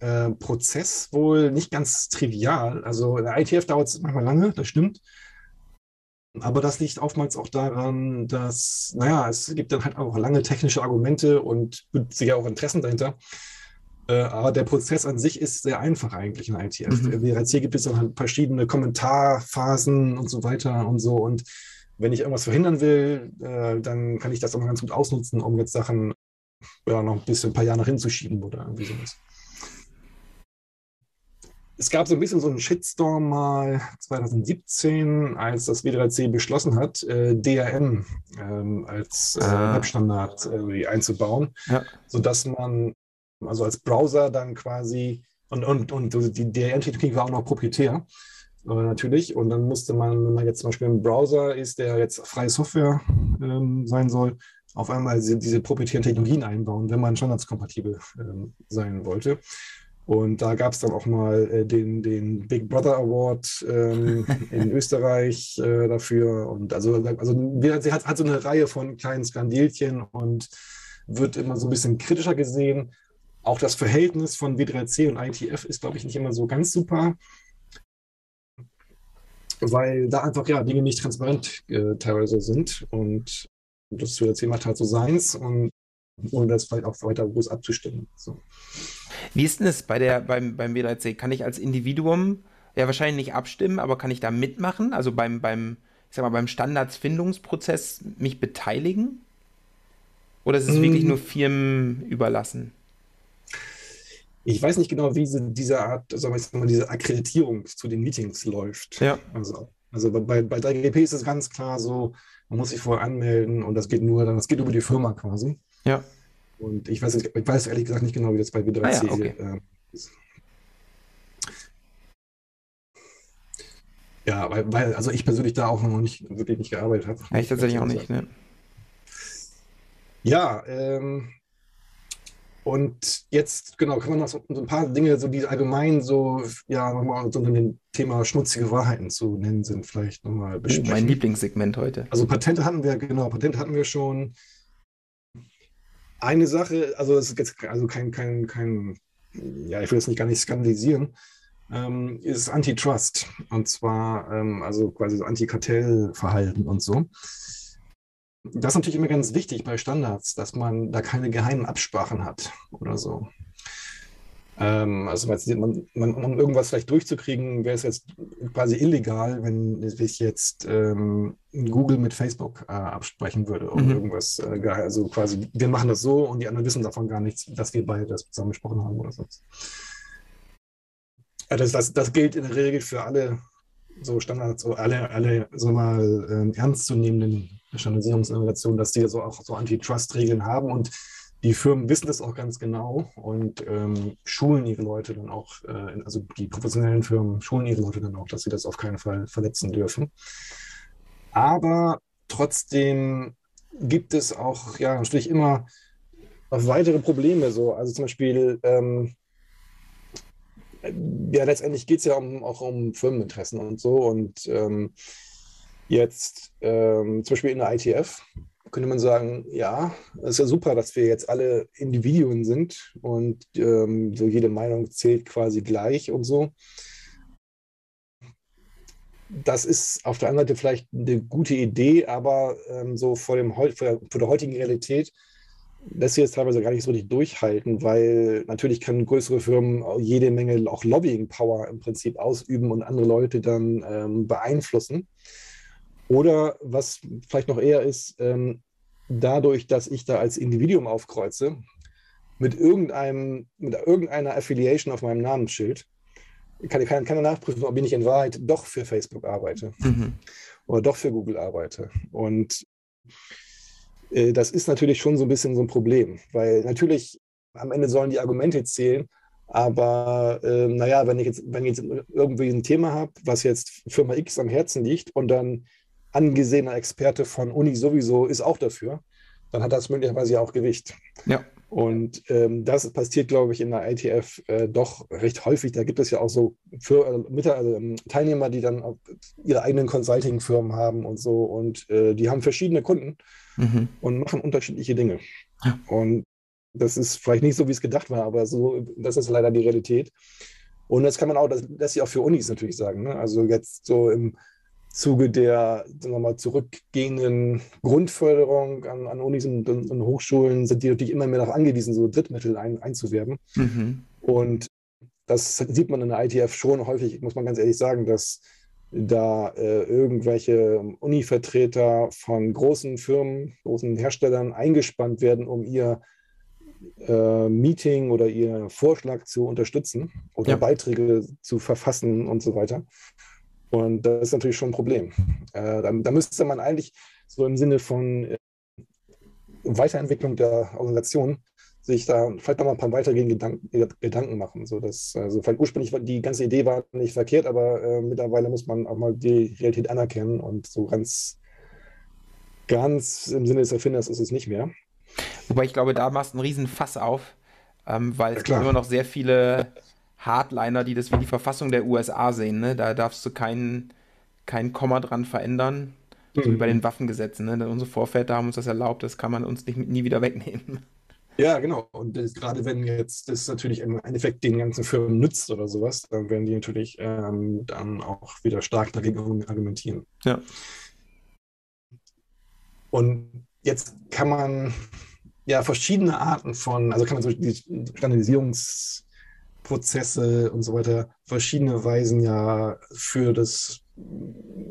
äh, Prozess wohl nicht ganz trivial. Also in der ITF dauert es manchmal lange, das stimmt. Aber das liegt oftmals auch daran, dass, naja, es gibt dann halt auch lange technische Argumente und sicher auch Interessen dahinter. Äh, aber der Prozess an sich ist sehr einfach eigentlich in ITF. Mhm. WRC gibt es dann halt verschiedene Kommentarphasen und so weiter und so. Und wenn ich irgendwas verhindern will, äh, dann kann ich das auch mal ganz gut ausnutzen, um jetzt Sachen ja, noch ein bisschen ein paar Jahre nach hinzuschieben oder irgendwie sowas es gab so ein bisschen so einen Shitstorm mal 2017, als das W3C beschlossen hat, äh, DRM ähm, als äh, ah. Webstandard äh, einzubauen, ja. sodass man also als Browser dann quasi und, und, und die DRM-Technik war auch noch proprietär äh, natürlich und dann musste man, wenn man jetzt zum Beispiel ein Browser ist, der jetzt freie Software ähm, sein soll, auf einmal diese, diese proprietären Technologien einbauen, wenn man standardskompatibel ähm, sein wollte. Und da gab es dann auch mal äh, den, den Big Brother Award ähm, in Österreich äh, dafür. Und also, also sie hat, hat so eine Reihe von kleinen Skandilchen und wird immer so ein bisschen kritischer gesehen. Auch das Verhältnis von W3C und ITF ist, glaube ich, nicht immer so ganz super, weil da einfach ja Dinge nicht transparent äh, teilweise sind. Und das W3C macht halt so seins und ohne das vielleicht auch weiter groß abzustimmen. So. Wie ist denn es bei der, beim, beim W3C? Kann ich als Individuum ja wahrscheinlich nicht abstimmen, aber kann ich da mitmachen? Also beim, beim, ich sag mal, beim Standardsfindungsprozess mich beteiligen? Oder ist es mm. wirklich nur Firmen überlassen? Ich weiß nicht genau, wie diese Art, sagen wir mal, diese Akkreditierung zu den Meetings läuft. Ja. Also, also bei, bei 3GP ist es ganz klar so, man muss sich vorher anmelden und das geht nur, das geht über die Firma quasi. Ja. Und ich weiß, ich weiß ehrlich gesagt nicht genau, wie das bei W3C ah, ja, okay. äh, ist. Ja, weil, weil, also ich persönlich da auch noch nicht wirklich nicht gearbeitet habe. Ja, ich tatsächlich auch nicht, ne? Ja, ähm, und jetzt, genau, kann man noch so, so, ein paar Dinge, so die allgemein so, ja, nochmal unter dem Thema schmutzige Wahrheiten zu nennen sind, vielleicht nochmal besprechen. Oh, mein Lieblingssegment heute. Also Patente hatten wir, genau, Patente hatten wir schon. Eine Sache, also es ist jetzt also kein, kein, kein, ja, ich will das nicht gar nicht skandalisieren, ähm, ist Antitrust. Und zwar ähm, also quasi so Antikartellverhalten und so. Das ist natürlich immer ganz wichtig bei Standards, dass man da keine geheimen Absprachen hat oder so. Ähm, also man, man, um irgendwas vielleicht durchzukriegen, wäre es jetzt quasi illegal, wenn ich jetzt ähm, Google mit Facebook äh, absprechen würde oder mhm. irgendwas. Äh, also quasi, wir machen das so und die anderen wissen davon gar nichts, dass wir beide das zusammen besprochen haben oder sonst. Also das, das, das gilt in der Regel für alle so Standards, so alle, alle so mal ähm, ernstzunehmenden Standardisierungsinnovationen, dass die so auch so Antitrust-Regeln haben und die Firmen wissen das auch ganz genau und ähm, schulen ihre Leute dann auch, äh, also die professionellen Firmen schulen ihre Leute dann auch, dass sie das auf keinen Fall verletzen dürfen. Aber trotzdem gibt es auch, ja, natürlich immer weitere Probleme. So. Also zum Beispiel, ähm, ja, letztendlich geht es ja um, auch um Firmeninteressen und so. Und ähm, jetzt ähm, zum Beispiel in der ITF könnte man sagen, ja, es ist ja super, dass wir jetzt alle Individuen sind und ähm, so jede Meinung zählt quasi gleich und so. Das ist auf der einen Seite vielleicht eine gute Idee, aber ähm, so vor, dem, vor, der, vor der heutigen Realität lässt sich jetzt teilweise gar nicht so richtig durchhalten, weil natürlich können größere Firmen jede Menge auch Lobbying-Power im Prinzip ausüben und andere Leute dann ähm, beeinflussen. Oder was vielleicht noch eher ist, ähm, dadurch, dass ich da als Individuum aufkreuze, mit irgendeinem, mit irgendeiner Affiliation auf meinem Namensschild, kann, kann keiner nachprüfen, ob ich nicht in Wahrheit doch für Facebook arbeite mhm. oder doch für Google arbeite. Und äh, das ist natürlich schon so ein bisschen so ein Problem, weil natürlich am Ende sollen die Argumente zählen, aber äh, naja, wenn ich jetzt, wenn ich jetzt irgendwie ein Thema habe, was jetzt Firma X am Herzen liegt und dann angesehener Experte von Uni sowieso ist auch dafür, dann hat das möglicherweise ja auch Gewicht. Ja. Und ähm, das passiert, glaube ich, in der ITF äh, doch recht häufig. Da gibt es ja auch so für, äh, mit, also, ähm, Teilnehmer, die dann ihre eigenen Consulting-Firmen haben und so. Und äh, die haben verschiedene Kunden mhm. und machen unterschiedliche Dinge. Ja. Und das ist vielleicht nicht so, wie es gedacht war, aber so, das ist leider die Realität. Und das kann man auch, das lässt sich auch für Unis natürlich sagen. Ne? Also jetzt so im Zuge der sagen wir mal, zurückgehenden Grundförderung an, an Unis und, und, Hochschulen sind die natürlich immer mehr darauf angewiesen, so Drittmittel ein, einzuwerben. Mhm. Und das sieht man in der ITF schon häufig, muss man ganz ehrlich sagen, dass da äh, irgendwelche Uni-Vertreter von großen Firmen, großen Herstellern eingespannt werden, um ihr äh, Meeting oder ihr Vorschlag zu unterstützen oder ja. Beiträge zu verfassen und so weiter. Und das ist natürlich schon ein Problem. Äh, da, da, müsste man eigentlich so im Sinne von äh, Weiterentwicklung der Organisation sich da vielleicht noch mal ein paar weitergehende Gedanken, Gedanken machen. So dass, also ursprünglich die ganze Idee war nicht verkehrt, aber äh, mittlerweile muss man auch mal die Realität anerkennen und so ganz, ganz im Sinne des Erfinders ist es nicht mehr. Wobei ich glaube, da machst du einen riesen Fass auf, ähm, weil es gibt immer noch sehr viele Hardliner, die das wie die Verfassung der USA sehen. Ne? Da darfst du kein, kein Komma dran verändern. Mhm. So wie bei den Waffengesetzen. Ne? Unsere Vorväter haben uns das erlaubt, das kann man uns nicht, nie wieder wegnehmen. Ja, genau. Und das, gerade wenn jetzt das natürlich im Endeffekt den ganzen Firmen nützt oder sowas, dann werden die natürlich ähm, dann auch wieder stark dagegen argumentieren. Ja. Und jetzt kann man ja verschiedene Arten von, also kann man so die Standardisierungs- Prozesse und so weiter verschiedene Weisen ja für das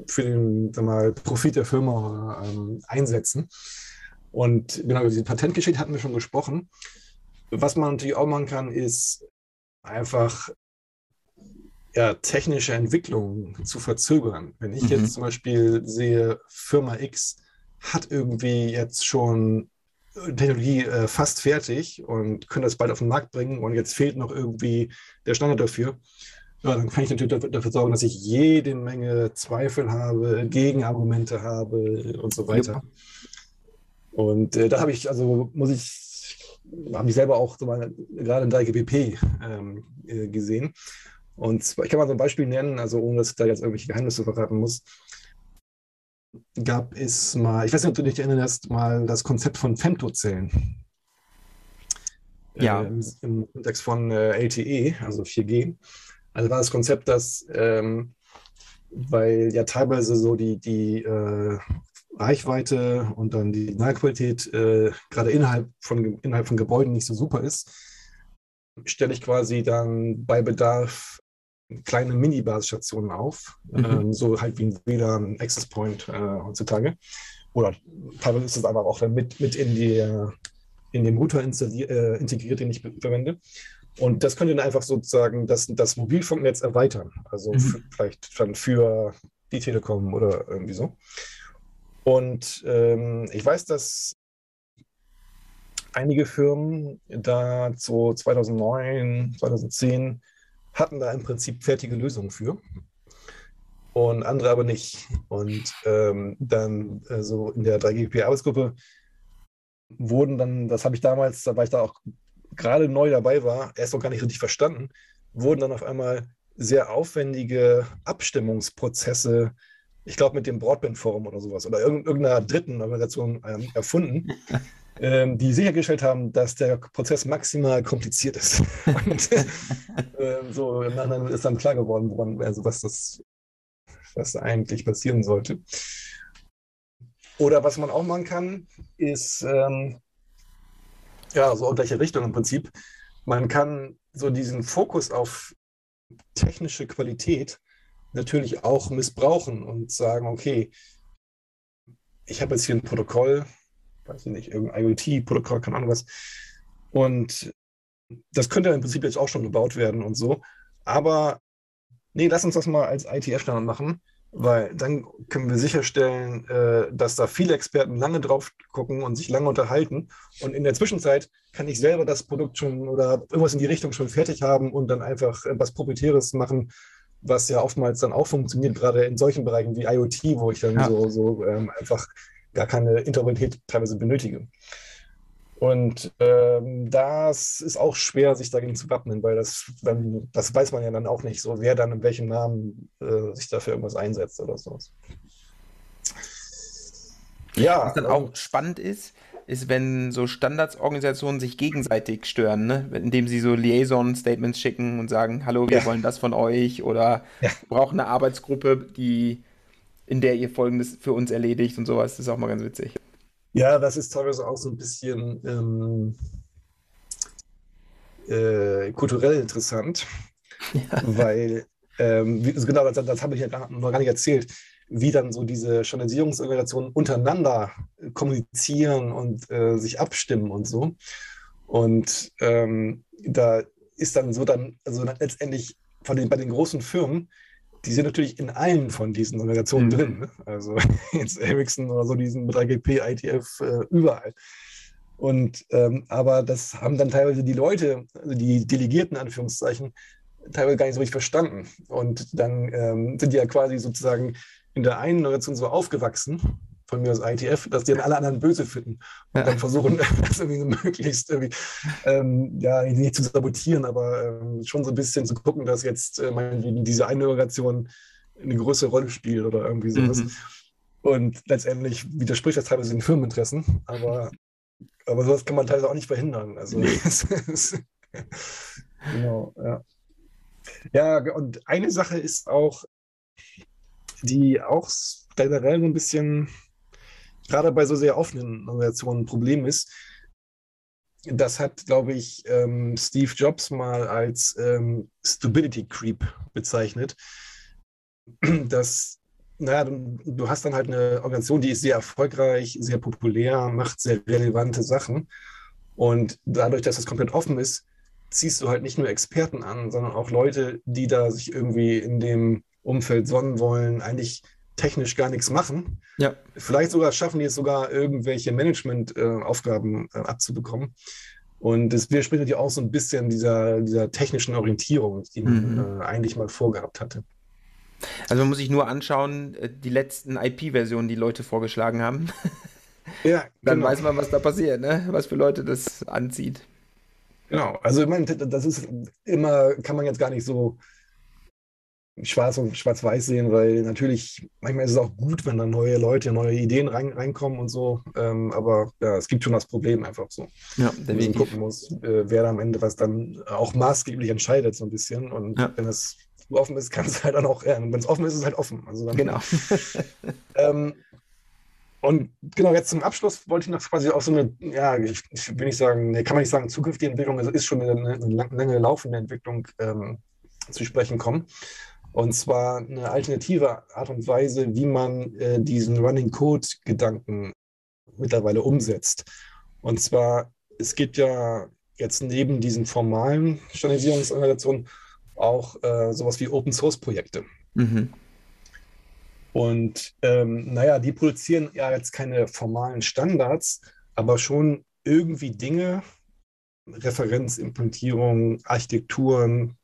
für den mal, Profit der Firma ähm, einsetzen. Und genau über die Patentgeschichte hatten wir schon gesprochen. Was man natürlich auch machen kann, ist einfach ja, technische Entwicklungen zu verzögern. Wenn ich mhm. jetzt zum Beispiel sehe, Firma X hat irgendwie jetzt schon Technologie äh, fast fertig und können das bald auf den Markt bringen und jetzt fehlt noch irgendwie der Standard dafür. Ja, dann kann ich natürlich dafür sorgen, dass ich jede Menge Zweifel habe, Gegenargumente habe und so weiter. Ja. Und äh, da habe ich, also muss ich, habe ich selber auch so mal gerade in der IGBP ähm, äh, gesehen. Und ich kann mal so ein Beispiel nennen, also ohne dass ich da jetzt irgendwelche Geheimnisse verraten muss gab es mal, ich weiß nicht, ob du dich erinnerst, mal das Konzept von Femtozellen. Ja. Äh, im, im, Kontext von äh, LTE, also 4G. Also war das Konzept, dass, ähm, weil ja teilweise so die, die äh, Reichweite und dann die Signalqualität äh, gerade innerhalb von, innerhalb von Gebäuden nicht so super ist, stelle ich quasi dann bei Bedarf kleine Mini-Basisstationen auf, mhm. ähm, so halt wie ein WLAN Access Point äh, heutzutage. Oder teilweise ist es einfach auch dann mit, mit in, die, in den Router äh, integriert, den ich verwende. Und das könnte dann einfach sozusagen das, das Mobilfunknetz erweitern. Also mhm. vielleicht dann für die Telekom oder irgendwie so. Und ähm, ich weiß, dass einige Firmen da so 2009, 2010 hatten da im Prinzip fertige Lösungen für und andere aber nicht. Und ähm, dann äh, so in der 3GP-Arbeitsgruppe wurden dann, das habe ich damals, da war ich da auch gerade neu dabei war, erst noch gar nicht richtig verstanden, wurden dann auf einmal sehr aufwendige Abstimmungsprozesse ich glaube, mit dem Broadband-Forum oder sowas oder irgendeiner dritten Organisation ähm, erfunden, ähm, die sichergestellt haben, dass der Prozess maximal kompliziert ist. Und äh, so im Nachhinein ist dann klar geworden, woran, also was das was eigentlich passieren sollte. Oder was man auch machen kann, ist ähm, ja so gleiche Richtung im Prinzip. Man kann so diesen Fokus auf technische Qualität natürlich auch missbrauchen und sagen, okay, ich habe jetzt hier ein Protokoll, weiß ich nicht, irgendein IoT-Protokoll, keine Ahnung was. Und das könnte im Prinzip jetzt auch schon gebaut werden und so. Aber nee, lass uns das mal als ITF-Standard machen, weil dann können wir sicherstellen, äh, dass da viele Experten lange drauf gucken und sich lange unterhalten. Und in der Zwischenzeit kann ich selber das Produkt schon oder irgendwas in die Richtung schon fertig haben und dann einfach was Proprietäres machen, was ja oftmals dann auch funktioniert, gerade in solchen Bereichen wie IoT, wo ich dann ja. so, so ähm, einfach gar keine Interoperabilität teilweise benötige. Und ähm, das ist auch schwer, sich dagegen zu wappnen, weil das, dann, das weiß man ja dann auch nicht, so wer dann in welchem Namen äh, sich dafür irgendwas einsetzt oder sowas. Ja. Was dann auch spannend ist, ist, wenn so Standardsorganisationen sich gegenseitig stören, ne? indem sie so Liaison-Statements schicken und sagen, hallo, wir ja. wollen das von euch oder ja. brauchen eine Arbeitsgruppe, die, in der ihr Folgendes für uns erledigt und sowas. Das ist auch mal ganz witzig. Ja, das ist teilweise auch so ein bisschen ähm, äh, kulturell interessant, ja. weil, ähm, wie, genau, das, das habe ich ja noch gar nicht erzählt wie dann so diese Journalisierungsorganisationen untereinander kommunizieren und äh, sich abstimmen und so. Und ähm, da ist dann so dann, also letztendlich von den, bei den großen Firmen, die sind natürlich in allen von diesen Organisationen mhm. drin. Ne? Also jetzt Ericsson oder so, diesen mit AGP, ITF, äh, überall. Und ähm, aber das haben dann teilweise die Leute, also die Delegierten, Anführungszeichen, teilweise gar nicht so richtig verstanden. Und dann ähm, sind die ja quasi sozusagen in der einen Generation so aufgewachsen, von mir aus ITF, dass die dann alle anderen böse finden und ja. dann versuchen, das irgendwie so möglichst irgendwie, ähm, ja, nicht zu sabotieren, aber ähm, schon so ein bisschen zu gucken, dass jetzt äh, meinetwegen diese eine Generation eine größere Rolle spielt oder irgendwie sowas. Mhm. Und letztendlich widerspricht das teilweise den Firmeninteressen, aber, aber sowas kann man teilweise auch nicht verhindern. Also, genau, ja. Ja, und eine Sache ist auch, die auch generell so ein bisschen, gerade bei so sehr offenen Organisationen, ein Problem ist. Das hat, glaube ich, ähm, Steve Jobs mal als ähm, Stability Creep bezeichnet. Dass, naja, du, du hast dann halt eine Organisation, die ist sehr erfolgreich, sehr populär, macht sehr relevante Sachen. Und dadurch, dass das komplett offen ist, ziehst du halt nicht nur Experten an, sondern auch Leute, die da sich irgendwie in dem Umfeld sonnen wollen, eigentlich technisch gar nichts machen. Ja. Vielleicht sogar schaffen die es sogar, irgendwelche Management-Aufgaben äh, abzubekommen. Und es widerspricht ja auch so ein bisschen dieser, dieser technischen Orientierung, die man mhm. äh, eigentlich mal vorgehabt hatte. Also man muss sich nur anschauen, äh, die letzten IP-Versionen, die Leute vorgeschlagen haben. Ja, Dann genau. weiß man, was da passiert, ne? was für Leute das anzieht. Genau, also ich meine, das ist immer, kann man jetzt gar nicht so schwarz und schwarz-weiß sehen, weil natürlich, manchmal ist es auch gut, wenn dann neue Leute, neue Ideen rein, reinkommen und so. Ähm, aber ja, es gibt schon das Problem einfach so. Ja, definitiv. Man gucken muss, äh, wer da am Ende was dann auch maßgeblich entscheidet, so ein bisschen. Und ja. wenn es offen ist, kann es halt dann auch, ja, wenn es offen ist, ist es halt offen. Also dann, genau. ähm, und genau, jetzt zum Abschluss wollte ich noch quasi auch so eine, ja, ich, ich will nicht sagen, nee, kann man nicht sagen, zukünftige Entwicklung, es ist schon eine, eine lange laufende Entwicklung ähm, zu sprechen kommen. Und zwar eine alternative Art und Weise, wie man äh, diesen Running Code-Gedanken mittlerweile umsetzt. Und zwar, es gibt ja jetzt neben diesen formalen Standardisierungsorganisationen auch äh, sowas wie Open Source Projekte. Mhm. Und ähm, naja, die produzieren ja jetzt keine formalen Standards, aber schon irgendwie Dinge, Referenzimplementierung, Architekturen,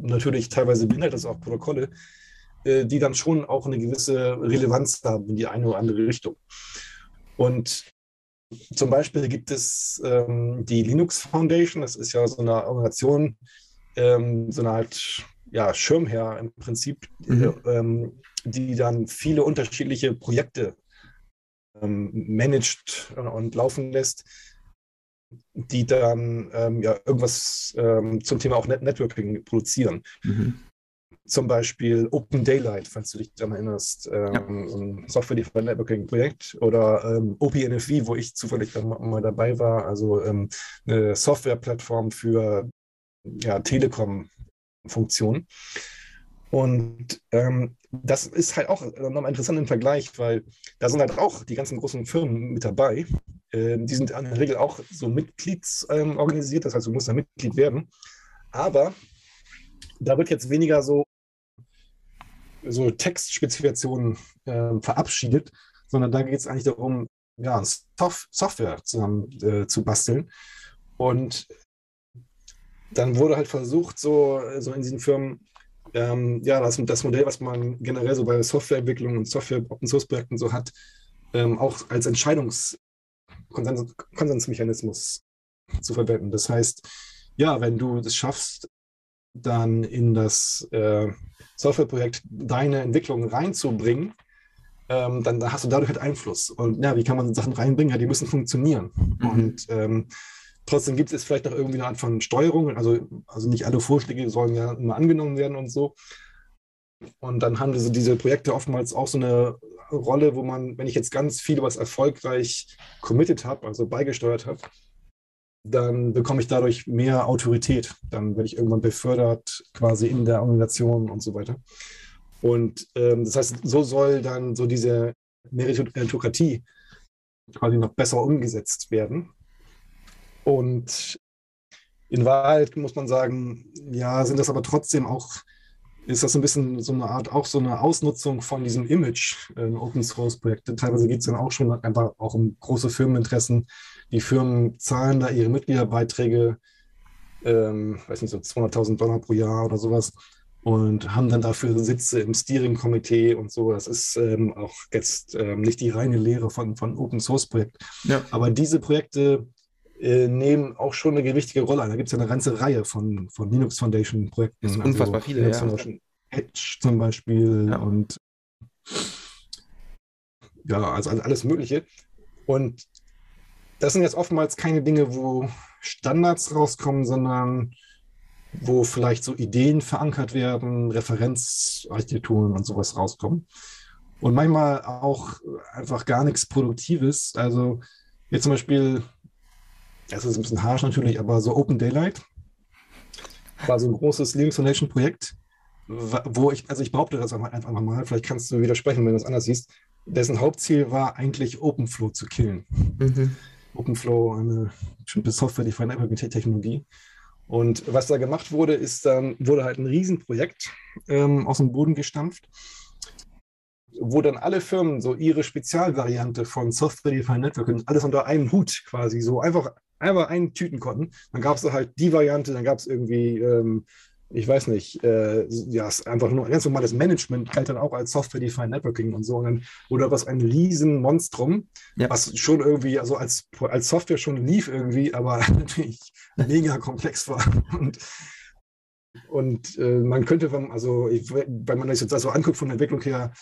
natürlich teilweise beinhaltet das auch Protokolle, äh, die dann schon auch eine gewisse Relevanz haben in die eine oder andere Richtung. Und zum Beispiel gibt es ähm, die Linux Foundation, das ist ja so eine Organisation, ähm, so eine Art ja, Schirmherr im Prinzip, mhm. ähm, die dann viele unterschiedliche Projekte ähm, managt und laufen lässt, die dann ähm, ja irgendwas ähm, zum Thema auch Net Networking produzieren. Mhm. Zum Beispiel Open Daylight, falls du dich daran erinnerst, ähm, ja. ein Software-Defined Networking-Projekt oder ähm, OPNFV, wo ich zufällig dann mal dabei war, also ähm, eine Software-Plattform für ja, Telekom-Funktionen. Und ähm, das ist halt auch nochmal interessant im Vergleich, weil da sind halt auch die ganzen großen Firmen mit dabei. Ähm, die sind in der Regel auch so mitgliedsorganisiert, ähm, das heißt, du musst da Mitglied werden. Aber da wird jetzt weniger so, so Textspezifikationen äh, verabschiedet, sondern da geht es eigentlich darum, ja, Sof Software zusammen äh, zu basteln. Und dann wurde halt versucht, so, so in diesen Firmen ähm, ja, das, das Modell, was man generell so bei Softwareentwicklung und Software-Open-Source-Projekten so hat, ähm, auch als Entscheidungskonsensmechanismus zu verwenden. Das heißt, ja, wenn du es schaffst, dann in das äh, Softwareprojekt deine Entwicklung reinzubringen, ähm, dann hast du dadurch halt Einfluss. Und ja, wie kann man Sachen reinbringen? Ja, die müssen funktionieren. Mhm. Und ähm, Trotzdem gibt es vielleicht noch irgendwie eine Art von Steuerung. Also, also nicht alle Vorschläge sollen ja immer angenommen werden und so. Und dann haben diese, diese Projekte oftmals auch so eine Rolle, wo man, wenn ich jetzt ganz viel was erfolgreich committed habe, also beigesteuert habe, dann bekomme ich dadurch mehr Autorität. Dann werde ich irgendwann befördert, quasi in der Organisation und so weiter. Und ähm, das heißt, so soll dann so diese Meritokratie quasi noch besser umgesetzt werden. Und in Wahrheit muss man sagen, ja, sind das aber trotzdem auch, ist das ein bisschen so eine Art, auch so eine Ausnutzung von diesem Image in ähm, Open Source Projekte. Teilweise geht es dann auch schon einfach auch um große Firmeninteressen. Die Firmen zahlen da ihre Mitgliederbeiträge, ähm, weiß nicht, so 200.000 Dollar pro Jahr oder sowas und haben dann dafür Sitze im Steering-Komitee und so. Das ist ähm, auch jetzt ähm, nicht die reine Lehre von, von Open Source Projekten. Ja. Aber diese Projekte äh, nehmen auch schon eine gewichtige Rolle ein. Da gibt es ja eine ganze Reihe von, von Linux Foundation Projekten. Also unfassbar viele, Linux ja. Foundation Edge zum Beispiel ja. und ja, also alles Mögliche. Und das sind jetzt oftmals keine Dinge, wo Standards rauskommen, sondern wo vielleicht so Ideen verankert werden, Referenzarchitekturen und sowas rauskommen. Und manchmal auch einfach gar nichts Produktives. Also jetzt zum Beispiel das ist ein bisschen harsch natürlich, aber so Open Daylight war so ein großes Linux Foundation Projekt, wo ich, also ich behaupte das einfach mal, vielleicht kannst du widersprechen, wenn du es anders siehst, dessen Hauptziel war eigentlich OpenFlow zu killen. Mhm. OpenFlow, eine bestimmte Software-Defined Networking-Technologie. Und was da gemacht wurde, ist dann, wurde halt ein Riesenprojekt ähm, aus dem Boden gestampft, wo dann alle Firmen so ihre Spezialvariante von Software-Defined Networking, alles unter einem Hut quasi, so einfach einfach einen Tütenkotten. Dann gab es da halt die Variante, dann gab es irgendwie, ähm, ich weiß nicht, äh, ja, einfach nur ein ganz normales Management, galt dann auch als Software-Defined Networking und so. Und dann wurde was ein riesen Monstrum, ja. was schon irgendwie, also als, als Software schon lief irgendwie, aber natürlich mega komplex war. Und, und äh, man könnte, vom, also ich, wenn man das jetzt so anguckt von der Entwicklung her,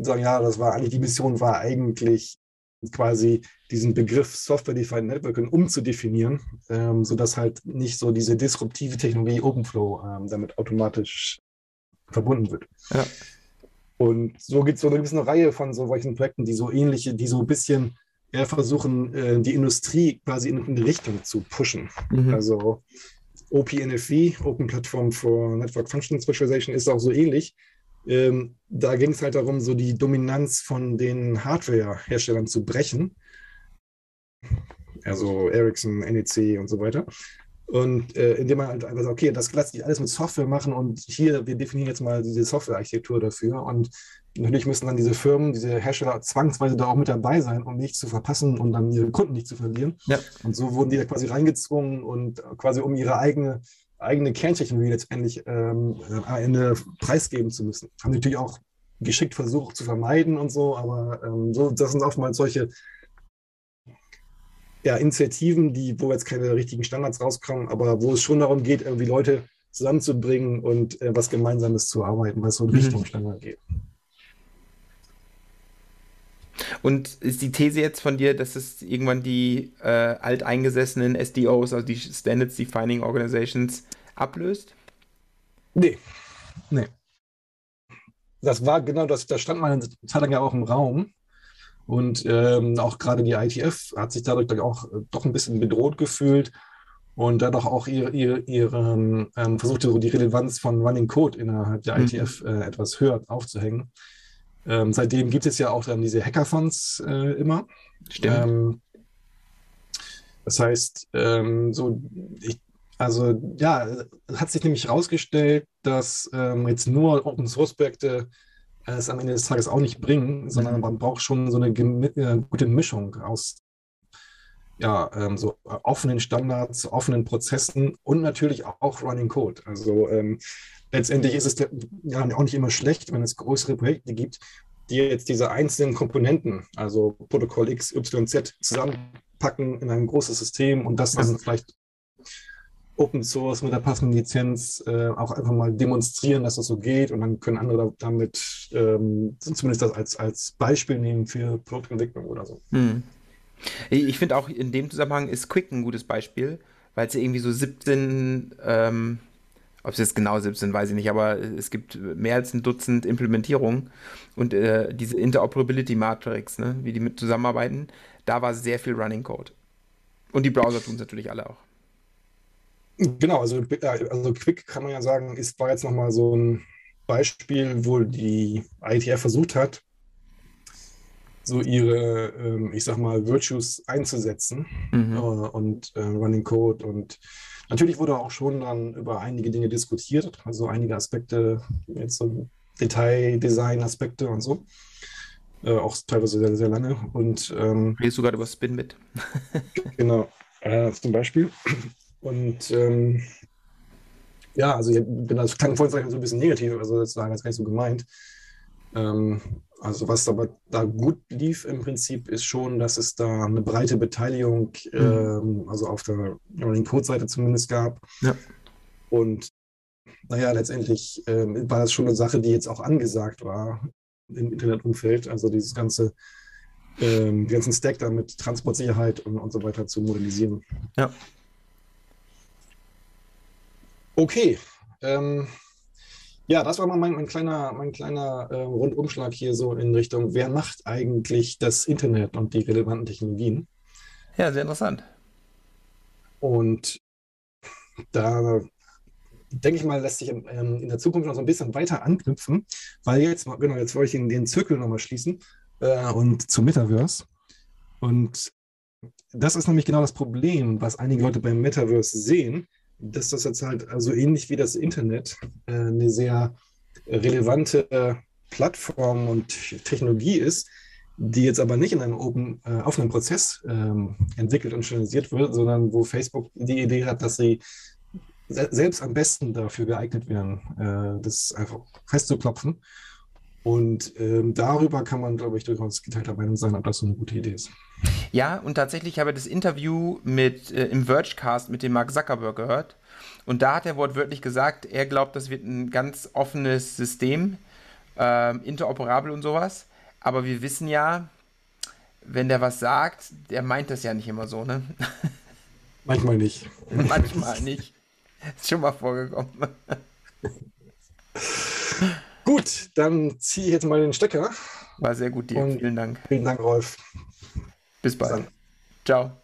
sagen, ja, das war eigentlich, die Mission war eigentlich quasi diesen Begriff Software-Defined Networking umzudefinieren, ähm, sodass halt nicht so diese disruptive Technologie OpenFlow ähm, damit automatisch verbunden wird. Ja. Und so gibt es so eine gewisse Reihe von so solchen Projekten, die so ähnliche, die so ein bisschen eher versuchen, äh, die Industrie quasi in eine Richtung zu pushen. Mhm. Also OPNFV, Open Platform for Network Function Specialization, ist auch so ähnlich. Ähm, da ging es halt darum, so die Dominanz von den Hardware-Herstellern zu brechen. Also Ericsson, NEC und so weiter. Und äh, indem man halt einfach sagt, okay, das lässt sich alles mit Software machen und hier, wir definieren jetzt mal diese Software-Architektur dafür. Und natürlich müssen dann diese Firmen, diese Hersteller zwangsweise da auch mit dabei sein, um nichts zu verpassen und dann ihre Kunden nicht zu verlieren. Ja. Und so wurden die da quasi reingezwungen und quasi um ihre eigene eigene Kerntechnologie letztendlich ähm, am Ende preisgeben zu müssen. Haben natürlich auch geschickt versucht zu vermeiden und so, aber ähm, so, das sind oftmals solche ja, Initiativen, die, wo jetzt keine richtigen Standards rauskommen, aber wo es schon darum geht, irgendwie Leute zusammenzubringen und äh, was Gemeinsames zu arbeiten, was so in Mhm. Richtung Standard geht. Und ist die These jetzt von dir, dass es irgendwann die äh, alteingesessenen SDOs, also die Standards Defining Organizations, ablöst? Nee, nee. Das war genau das, das stand mal eine Zeit lang ja auch im Raum. Und ähm, auch gerade die ITF hat sich dadurch dann auch äh, doch ein bisschen bedroht gefühlt und dadurch auch ihre, ihre, ihre ähm, versuchte so die Relevanz von Running Code innerhalb der Mhm. ITF äh, etwas höher aufzuhängen. Ähm, seitdem gibt es ja auch dann diese Hackathons äh, immer. Stimmt. Ähm, das heißt, ähm, so, ich, also ja, es hat sich nämlich herausgestellt, dass ähm, jetzt nur Open Source Projekte äh, es am Ende des Tages auch nicht bringen, sondern Mhm. man braucht schon so eine äh, gute Mischung aus ja, ähm, so äh, offenen Standards, offenen Prozessen und natürlich auch Running Code. Also ähm, letztendlich ist es ja auch nicht immer schlecht, wenn es größere Projekte gibt, die jetzt diese einzelnen Komponenten, also Protokoll X, Y, Z, zusammenpacken in ein großes System und das dann vielleicht Open Source mit der passenden Lizenz äh, auch einfach mal demonstrieren, dass das so geht und dann können andere da- damit ähm, zumindest das als, als Beispiel nehmen für Produktentwicklung oder so. Hm. Ich finde auch in dem Zusammenhang ist Quick ein gutes Beispiel, weil es ja irgendwie so 17, ähm, ob es jetzt genau 17, weiß ich nicht, aber es gibt mehr als ein Dutzend Implementierungen und äh, diese Interoperability Matrix, ne, wie die mit zusammenarbeiten, da war sehr viel Running Code. Und die Browser tun es natürlich alle auch. Genau, also, äh, also Quick kann man ja sagen, ist, war jetzt nochmal so ein Beispiel, wo die IETF versucht hat, so ihre, ähm, ich sag mal, Virtues einzusetzen äh, Mhm. und äh, Running Code. Und natürlich wurde auch schon dann über einige Dinge diskutiert, also einige Aspekte, jetzt so Detail-Design-Aspekte und so. Äh, auch teilweise sehr, sehr lange. Und ähm, Redest du gerade über Spin mit? Genau, äh, zum Beispiel. Und ähm, ja, also ich bin das klang vorhin so ein bisschen negativ, also das war jetzt gar nicht so gemeint. Ähm, also was aber da gut lief im Prinzip ist schon, dass es da eine breite Beteiligung, ähm, also auf der Running Code-Seite zumindest gab. Ja. Und naja, letztendlich ähm, war das schon eine Sache, die jetzt auch angesagt war im Internetumfeld. Also dieses ganze, ähm, ganzen Stack da mit Transportsicherheit und, und so weiter zu modellisieren. Ja. Okay. Ähm, ja, das war mal mein, mein kleiner, mein kleiner äh, Rundumschlag hier so in Richtung, wer macht eigentlich das Internet und die relevanten Technologien? Ja, sehr interessant. Und da denke ich mal, lässt sich ähm, in der Zukunft noch so ein bisschen weiter anknüpfen, weil jetzt, genau, jetzt wollte ich den, den Zirkel nochmal schließen äh, und zum Metaverse. Und das ist nämlich genau das Problem, was einige Leute beim Metaverse sehen, dass das jetzt halt also ähnlich wie das Internet äh, eine sehr relevante Plattform und Technologie ist, die jetzt aber nicht in einem open, äh, offenen Prozess ähm, entwickelt und standardisiert wird, sondern wo Facebook die Idee hat, dass sie se selbst am besten dafür geeignet wären, äh, das einfach festzuklopfen. Und ähm, darüber kann man, glaube ich, durchaus geteilter Meinung sein, ob das so eine gute Idee ist. Ja, und tatsächlich habe ich das Interview mit, äh, im Vergecast mit dem Mark Zuckerberg gehört. Und da hat er wortwörtlich gesagt, er glaubt, das wird ein ganz offenes System, ähm, interoperabel und sowas. Aber wir wissen ja, wenn der was sagt, der meint das ja nicht immer so, ne? Manchmal nicht. Manchmal nicht. Ist schon mal vorgekommen. Gut, dann ziehe ich jetzt mal den Stecker. War sehr gut, dir. Und- Vielen Dank. Vielen Dank, Rolf. Bis Bis bald. dann. Ciao.